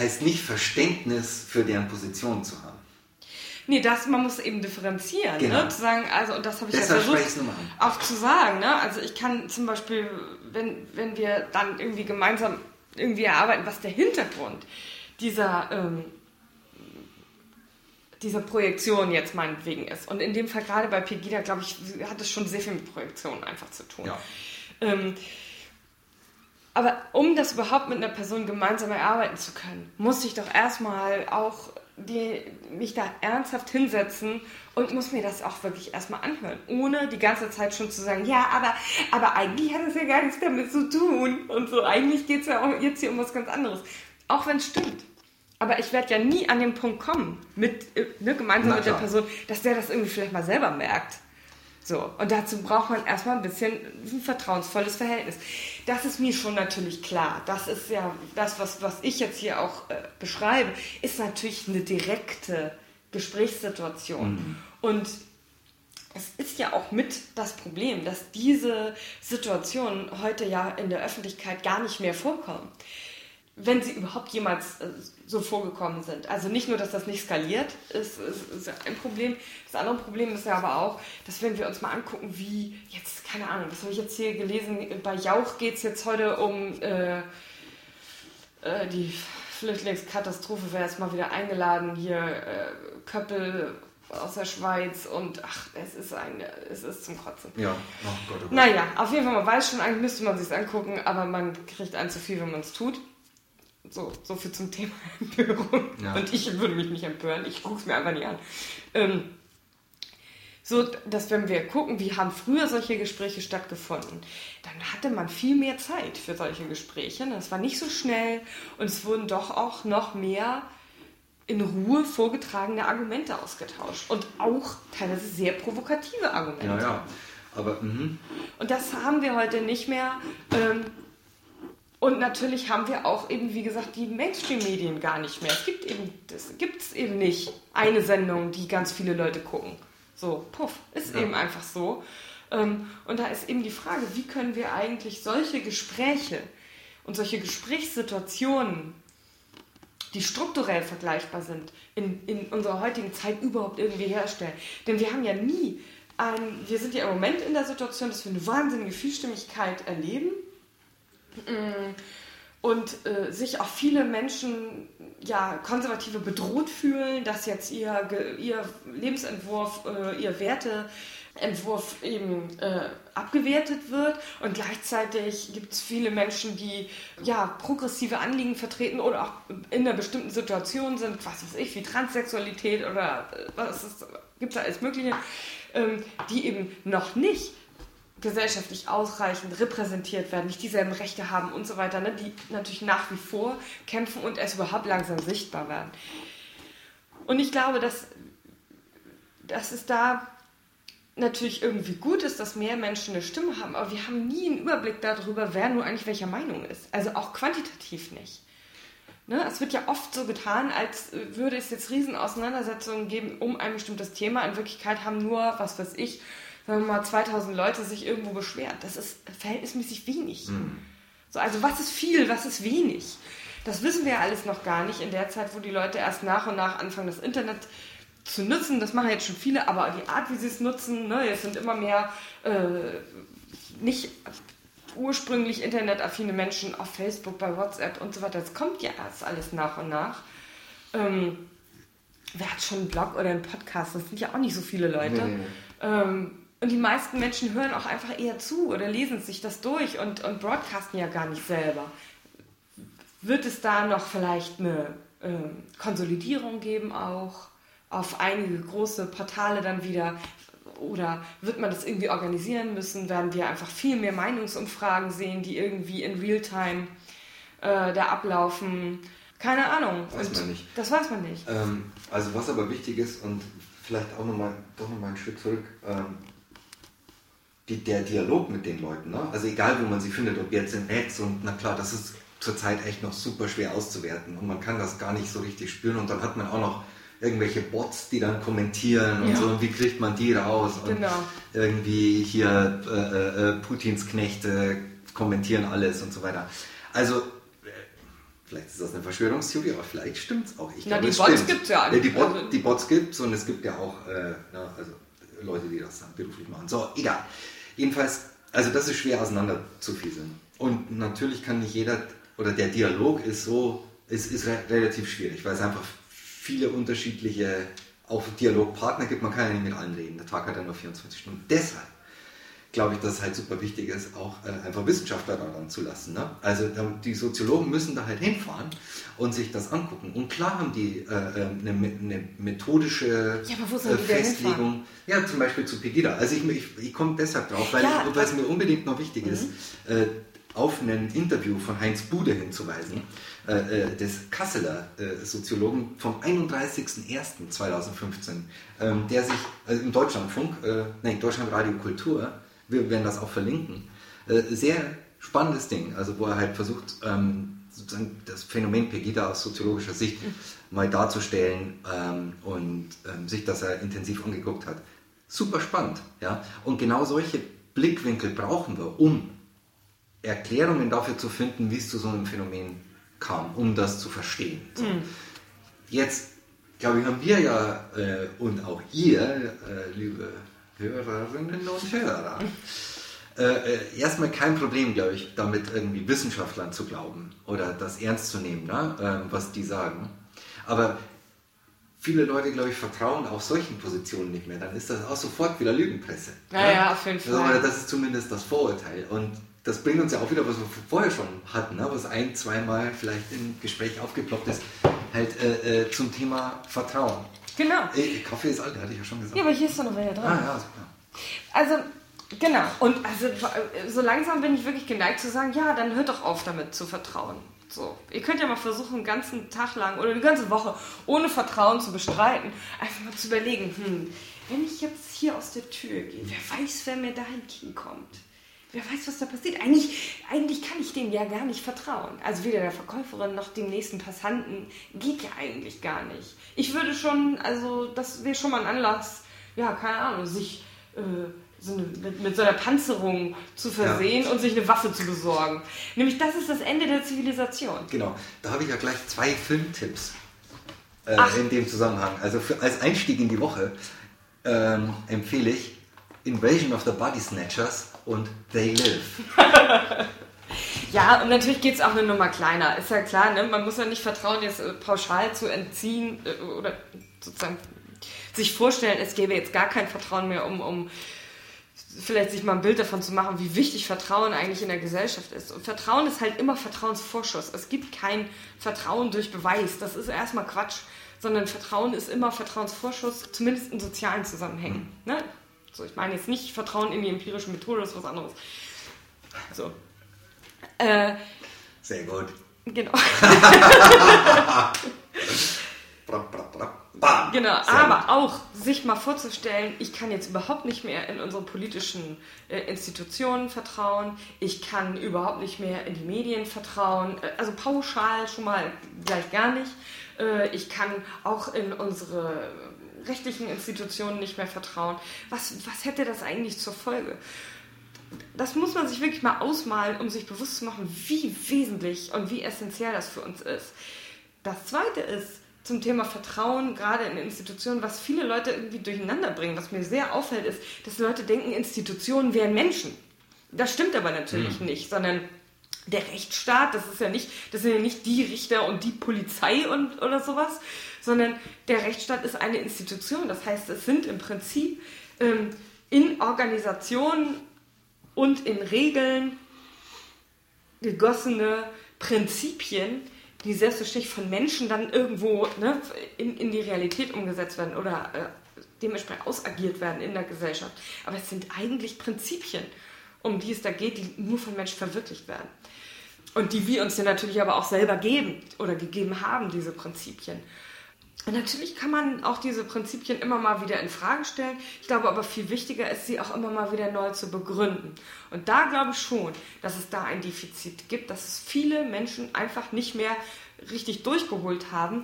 heißt nicht Verständnis für deren Position zu haben. Nee, das, man muss eben differenzieren, ne? genau. ne? Zu sagen, also, und das habe ich Deshalb ja versucht auch zu sagen, ne? Also ich kann zum Beispiel, wenn, wenn wir dann irgendwie gemeinsam irgendwie erarbeiten, was der Hintergrund dieser, ähm, dieser Projektion jetzt meinetwegen ist. Und in dem Fall gerade bei Pegida, glaube ich, hat es schon sehr viel mit Projektionen einfach zu tun. Ja. Ähm, aber um das überhaupt mit einer Person gemeinsam erarbeiten zu können, muss ich doch erstmal auch die, mich da ernsthaft hinsetzen und muss mir das auch wirklich erstmal anhören, ohne die ganze Zeit schon zu sagen, ja, aber, aber eigentlich hat es ja gar nichts damit zu tun und so, eigentlich geht es ja auch jetzt hier um was ganz anderes. Auch wenn es stimmt. Aber ich werde ja nie an den Punkt kommen, mit, äh, ne, gemeinsam mit der Person, dass der das irgendwie vielleicht mal selber merkt. So, und dazu braucht man erstmal ein bisschen ein vertrauensvolles Verhältnis. Das ist mir schon natürlich klar. Das ist ja das, was, was ich jetzt hier auch äh, beschreibe, ist natürlich eine direkte Gesprächssituation. Mhm. Und es ist ja auch mit das Problem, dass diese Situationen heute ja in der Öffentlichkeit gar nicht mehr vorkommen wenn sie überhaupt jemals äh, so vorgekommen sind. Also nicht nur, dass das nicht skaliert, ist, ist, ist, ein Problem. Das andere Problem ist ja aber auch, dass wenn wir uns mal angucken, wie jetzt, keine Ahnung, was habe ich jetzt hier gelesen, bei Jauch geht es jetzt heute um äh, äh, die Flüchtlingskatastrophe, wer jetzt mal wieder eingeladen, hier äh, Köppel aus der Schweiz und ach, es ist ein, es ist zum Kotzen. Ja, oh Gott, oh Gott. Naja, auf jeden Fall, man weiß schon, eigentlich müsste man sich angucken, aber man kriegt ein zu viel, wenn man es tut. So, so viel zum Thema *laughs* Empörung. Ja. Und ich würde mich nicht empören, ich gucke es mir einfach nicht an. Ähm, so, dass wenn wir gucken, wie haben früher solche Gespräche stattgefunden, dann hatte man viel mehr Zeit für solche Gespräche. Das war nicht so schnell und es wurden doch auch noch mehr in Ruhe vorgetragene Argumente ausgetauscht und auch teilweise sehr provokative Argumente. Ja, ja. Aber, mh. und das haben wir heute nicht mehr. Ähm, und natürlich haben wir auch eben, wie gesagt, die Mainstream-Medien gar nicht mehr. Es gibt eben, das gibt's eben nicht eine Sendung, die ganz viele Leute gucken. So, puff, ist ja. eben einfach so. Ähm, und da ist eben die Frage, wie können wir eigentlich solche Gespräche und solche Gesprächssituationen, die strukturell vergleichbar sind, in, in unserer heutigen Zeit überhaupt irgendwie herstellen. Denn wir haben ja nie ein, wir sind ja im Moment in der Situation, dass wir eine wahnsinnige Vielstimmigkeit erleben. Mm, und äh, sich auch viele Menschen, ja, Konservative bedroht fühlen, dass jetzt ihr, ihr Lebensentwurf, äh, ihr Werteentwurf eben äh, abgewertet wird. Und gleichzeitig gibt es viele Menschen, die ja progressive Anliegen vertreten oder auch in einer bestimmten Situation sind, was weiß ich, wie Transsexualität oder äh, was gibt es da alles Mögliche, ähm, die eben noch nicht gesellschaftlich ausreichend repräsentiert werden, nicht dieselben Rechte haben und so weiter, ne, die natürlich nach wie vor kämpfen und erst überhaupt langsam sichtbar werden. Und ich glaube, dass, dass es da natürlich irgendwie gut ist, dass mehr Menschen eine Stimme haben, aber wir haben nie einen Überblick darüber, wer nur eigentlich welcher Meinung ist. Also auch quantitativ nicht. Ne? Es wird ja oft so getan, als würde es jetzt Riesenauseinandersetzungen geben um ein bestimmtes Thema. In Wirklichkeit haben nur, was weiß ich, sagen wir mal 2000 Leute sich irgendwo beschwert. Das ist verhältnismäßig wenig. Mhm. So, also was ist viel, was ist wenig? Das wissen wir ja alles noch gar nicht in der Zeit, wo die Leute erst nach und nach anfangen, das Internet zu nutzen. Das machen jetzt schon viele, aber die Art, wie sie es nutzen, ne, jetzt sind immer mehr äh, nicht ursprünglich internetaffine Menschen auf Facebook, bei WhatsApp und so weiter. Das kommt ja erst alles nach und nach. Ähm, wer hat schon einen Blog oder einen Podcast? Das sind ja auch nicht so viele Leute. Nee. Ähm, und die meisten Menschen hören auch einfach eher zu oder lesen sich das durch und, und broadcasten ja gar nicht selber. Wird es da noch vielleicht eine äh, Konsolidierung geben auch auf einige große Portale dann wieder? Oder wird man das irgendwie organisieren müssen? Werden wir einfach viel mehr Meinungsumfragen sehen, die irgendwie in Realtime äh, da ablaufen? Keine Ahnung. Weiß und man nicht. Das weiß man nicht. Ähm, also was aber wichtig ist und vielleicht auch nochmal doch noch mal ein Stück zurück, ähm, die, der Dialog mit den Leuten. Ne? Also egal, wo man sie findet, ob jetzt im Netz und na klar, das ist zurzeit echt noch super schwer auszuwerten und man kann das gar nicht so richtig spüren und dann hat man auch noch irgendwelche Bots, die dann kommentieren und ja. so und wie kriegt man die raus und genau. irgendwie hier äh, äh, Putins Knechte kommentieren alles und so weiter. Also äh, Vielleicht ist das eine Verschwörungstheorie, aber vielleicht stimmt es auch. Ich Na, glaube, die Bots gibt es ja. ja die, Bot, also die Bots gibt es und es gibt ja auch äh, na, also Leute, die das dann beruflich machen. So, egal. Jedenfalls, also das ist schwer auseinander zu fieseln. Und natürlich kann nicht jeder, oder der Dialog ist so, ist, ist re relativ schwierig, weil es einfach viele unterschiedliche auch Dialogpartner gibt. Man kann ja nicht mit allen reden. Der Tag hat ja nur 24 Stunden. Deshalb glaube ich, dass es halt super wichtig ist, auch äh, einfach Wissenschaftler daran zu lassen. Ne? Also die Soziologen müssen da halt hinfahren und sich das angucken. Und klar haben die äh, eine, ähm, eine, methodische ja, äh, Festlegung. Ja, zum Beispiel zu Pegida. Also ich, ich, ich komme deshalb drauf, weil, ja, es mir unbedingt noch wichtig mhm. ist, äh, auf ein Interview von Heinz Bude hinzuweisen, äh, äh, des Kasseler äh, Soziologen vom 31.01.2015, ähm, der sich äh, im Deutschlandfunk, äh, nein, Deutschlandradio Kultur, wir werden das auch verlinken. Äh, sehr spannendes Ding, also wo er halt versucht, ähm, sozusagen das Phänomen Pegida aus soziologischer Sicht mal darzustellen ähm, und ähm, sich das er intensiv angeguckt hat. Super spannend, ja. Und genau solche Blickwinkel brauchen wir, um Erklärungen dafür zu finden, wie es zu so einem Phänomen kam, um das zu verstehen. So. Mhm. Jetzt, glaube ich, haben wir ja äh, und auch ihr, äh, liebe Hörerinnen und Hörer. Äh, äh, erstmal kein Problem, glaube ich, damit irgendwie Wissenschaftlern zu glauben oder das ernst zu nehmen, ne? äh, was die sagen. Aber viele Leute, glaube ich, vertrauen auch solchen Positionen nicht mehr. Dann ist das auch sofort wieder Lügenpresse. Ja, ja, ja auf jeden Fall. Also, das ist zumindest das Vorurteil. Und das bringt uns ja auch wieder, was wir vorher schon hatten, ne? was ein, zweimal vielleicht im Gespräch aufgeploppt ist, halt äh, äh, zum Thema Vertrauen. Genau. Ey, Kaffee ist alt, hatte ich ja schon gesagt. Ja, aber hier ist doch noch welcher dran. Ah, ja, super. Also, genau. Und also, so langsam bin ich wirklich geneigt zu sagen, ja, dann hört doch auf damit zu vertrauen. So, ihr könnt ja mal versuchen, einen ganzen Tag lang oder eine ganze Woche ohne Vertrauen zu bestreiten, einfach mal zu überlegen, hm, wenn ich jetzt hier aus der Tür gehe, wer weiß, wer mir da entgegenkommt. Wer weiß, was da passiert. Eigentlich, eigentlich kann ich dem ja gar nicht vertrauen. Also weder der Verkäuferin noch dem nächsten Passanten geht ja eigentlich gar nicht. Ich würde schon, also das wäre schon mal ein Anlass, ja, keine Ahnung, sich äh, so eine, mit, mit, so einer Panzerung zu versehen ja. und sich eine Waffe zu besorgen. Nämlich das ist das Ende der Zivilisation. Genau, da habe ich ja gleich zwei Filmtipps äh, in dem Zusammenhang. Also für, als Einstieg in die Woche ähm, empfehle ich Invasion of the Body Snatchers und They Live. *laughs* ja, und natürlich geht es auch eine Nummer kleiner. Ist ja klar, ne? man muss ja nicht vertrauen, jetzt äh, pauschal zu entziehen äh, oder sozusagen sich vorstellen, es gäbe jetzt gar kein Vertrauen mehr, um, um vielleicht sich mal ein Bild davon zu machen, wie wichtig Vertrauen eigentlich in der Gesellschaft ist. Und Vertrauen ist halt immer Vertrauensvorschuss. Es gibt kein Vertrauen durch Beweis. Das ist erstmal Quatsch. Sondern Vertrauen ist immer Vertrauensvorschuss, zumindest in sozialen Zusammenhängen. Ne? So, ich meine jetzt nicht Vertrauen in die empirische Methode, das ist was anderes. So. Äh, Sehr gut. Genau. *laughs* genau, aber auch sich mal vorzustellen, ich kann jetzt überhaupt nicht mehr in unsere politischen äh, Institutionen vertrauen, ich kann überhaupt nicht mehr in die Medien vertrauen, äh, also pauschal schon mal gleich gar nicht. Äh, ich kann auch in unsere rechtlichen Institutionen nicht mehr vertrauen. Was, was hätte das eigentlich zur Folge? Das muss man sich wirklich mal ausmalen, um sich bewusst zu machen, wie wesentlich und wie essentiell das für uns ist. Das Zweite ist zum Thema Vertrauen, gerade in Institutionen, was viele Leute irgendwie durcheinander bringen. Was mir sehr auffällt, ist, dass Leute denken, Institutionen wären Menschen. Das stimmt aber natürlich mhm. nicht, sondern der Rechtsstaat, das ist ja nicht, das sind ja nicht die Richter und die Polizei und oder sowas, sondern der Rechtsstaat ist eine Institution. Das heißt, es sind im Prinzip ähm, in Organisationen und in Regeln gegossene Prinzipien, die selbstverständlich von Menschen dann irgendwo ne, in, in die Realität umgesetzt werden oder äh, dementsprechend ausagiert werden in der Gesellschaft. Aber es sind eigentlich Prinzipien, um die es da geht, die nur von Menschen verwirklicht werden. Und die wir uns ja natürlich aber auch selber geben oder gegeben haben, diese Prinzipien. Und natürlich kann man auch diese Prinzipien immer mal wieder in Frage stellen. Ich glaube aber viel wichtiger ist, sie auch immer mal wieder neu zu begründen. Und da glaube ich schon, dass es da ein Defizit gibt, dass es viele Menschen einfach nicht mehr richtig durchgeholt haben.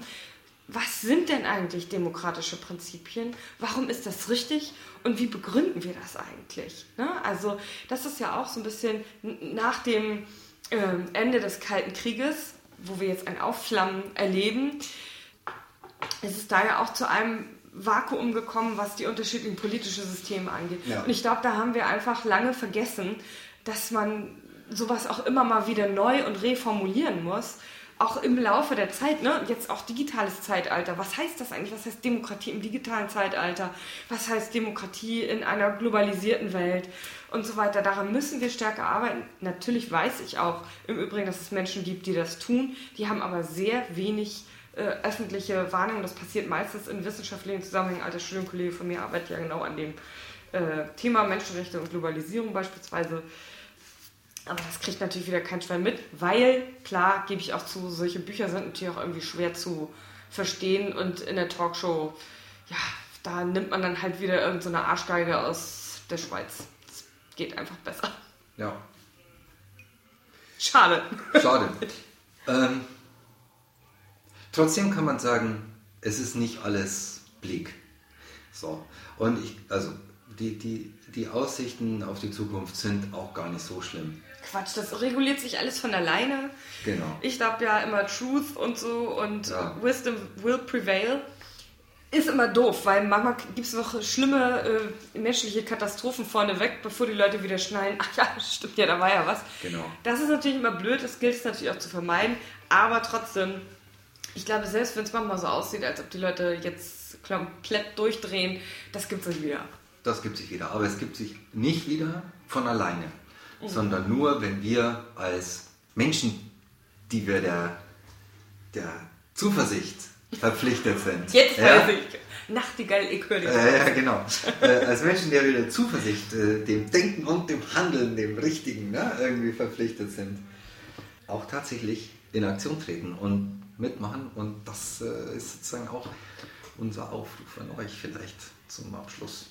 Was sind denn eigentlich demokratische Prinzipien? Warum ist das richtig? Und wie begründen wir das eigentlich? Ne? Also das ist ja auch so ein bisschen nach dem ähm, Ende des Kalten Krieges, wo wir jetzt ein Aufflammen erleben es ist da ja auch zu einem Vakuum gekommen, was die unterschiedlichen politischen Systeme angeht. Ja. Und ich glaube, da haben wir einfach lange vergessen, dass man sowas auch immer mal wieder neu und reformulieren muss. Auch im Laufe der Zeit, ne? jetzt auch digitales Zeitalter. Was heißt das eigentlich? Was heißt Demokratie im digitalen Zeitalter? Was heißt Demokratie in einer globalisierten Welt? Und so weiter. Daran müssen wir stärker arbeiten. Natürlich weiß ich auch im Übrigen, dass es Menschen gibt, die das tun. Die haben aber sehr wenig äh, öffentliche Wahrnehmung. Das passiert meistens in wissenschaftlichen Zusammenhängen. Alter Studienkollege von mir arbeitet ja genau an dem äh, Thema Menschenrechte und Globalisierung beispielsweise. Aber das kriegt natürlich wieder kein Schwein mit, weil, klar, gebe ich auch zu, solche Bücher sind natürlich auch irgendwie schwer zu verstehen und in der Talkshow, ja, da nimmt man dann halt wieder irgendeine so Arschgeige aus der Schweiz. Das geht einfach besser. Ja. Schade. Schade. *laughs* ähm, Trotzdem kann man sagen, es ist nicht alles Blick. So. Und ich, also die, die, die Aussichten auf die Zukunft sind auch gar nicht so schlimm. Quatsch, das reguliert sich alles von alleine. Genau. Ich glaube ja immer Truth und so und ja. Wisdom will prevail. Ist immer doof, weil manchmal gibt es noch schlimme äh, menschliche Katastrophen vorneweg, bevor die Leute wieder schnallen, *laughs* ach ja, stimmt ja, da war ja was. Genau. Das ist natürlich immer blöd, das gilt es natürlich auch zu vermeiden, aber trotzdem ich glaube, selbst wenn es manchmal so aussieht, als ob die Leute jetzt komplett durchdrehen, das gibt es sich wieder. Das gibt sich wieder. Aber es gibt sich nicht wieder von alleine, mhm. sondern nur, wenn wir als Menschen, die wir der, der Zuversicht verpflichtet sind. *laughs* Jetzt weiß ja? ich. Nachtigall, ich höre dich. Äh, ja, genau. äh, als Menschen, die wir der Zuversicht, äh, dem Denken und dem Handeln, dem Richtigen, ne, irgendwie verpflichtet sind, auch tatsächlich in Aktion treten. Und mitmachen. Und das äh, ist sozusagen auch unser Aufruf an euch vielleicht zum Abschluss.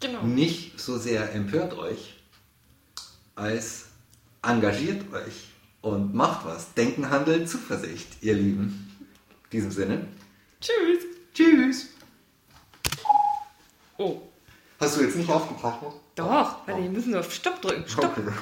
Genau. Nicht so sehr empört euch, als engagiert euch und macht was. Denken, handeln, Zuversicht, ihr Lieben. In diesem Sinne. Tschüss. Tschüss. Oh. Hast du jetzt nicht aufgezeichnet? Doch, warte, wir müssen nur auf Stopp drücken. Stopp. Okay.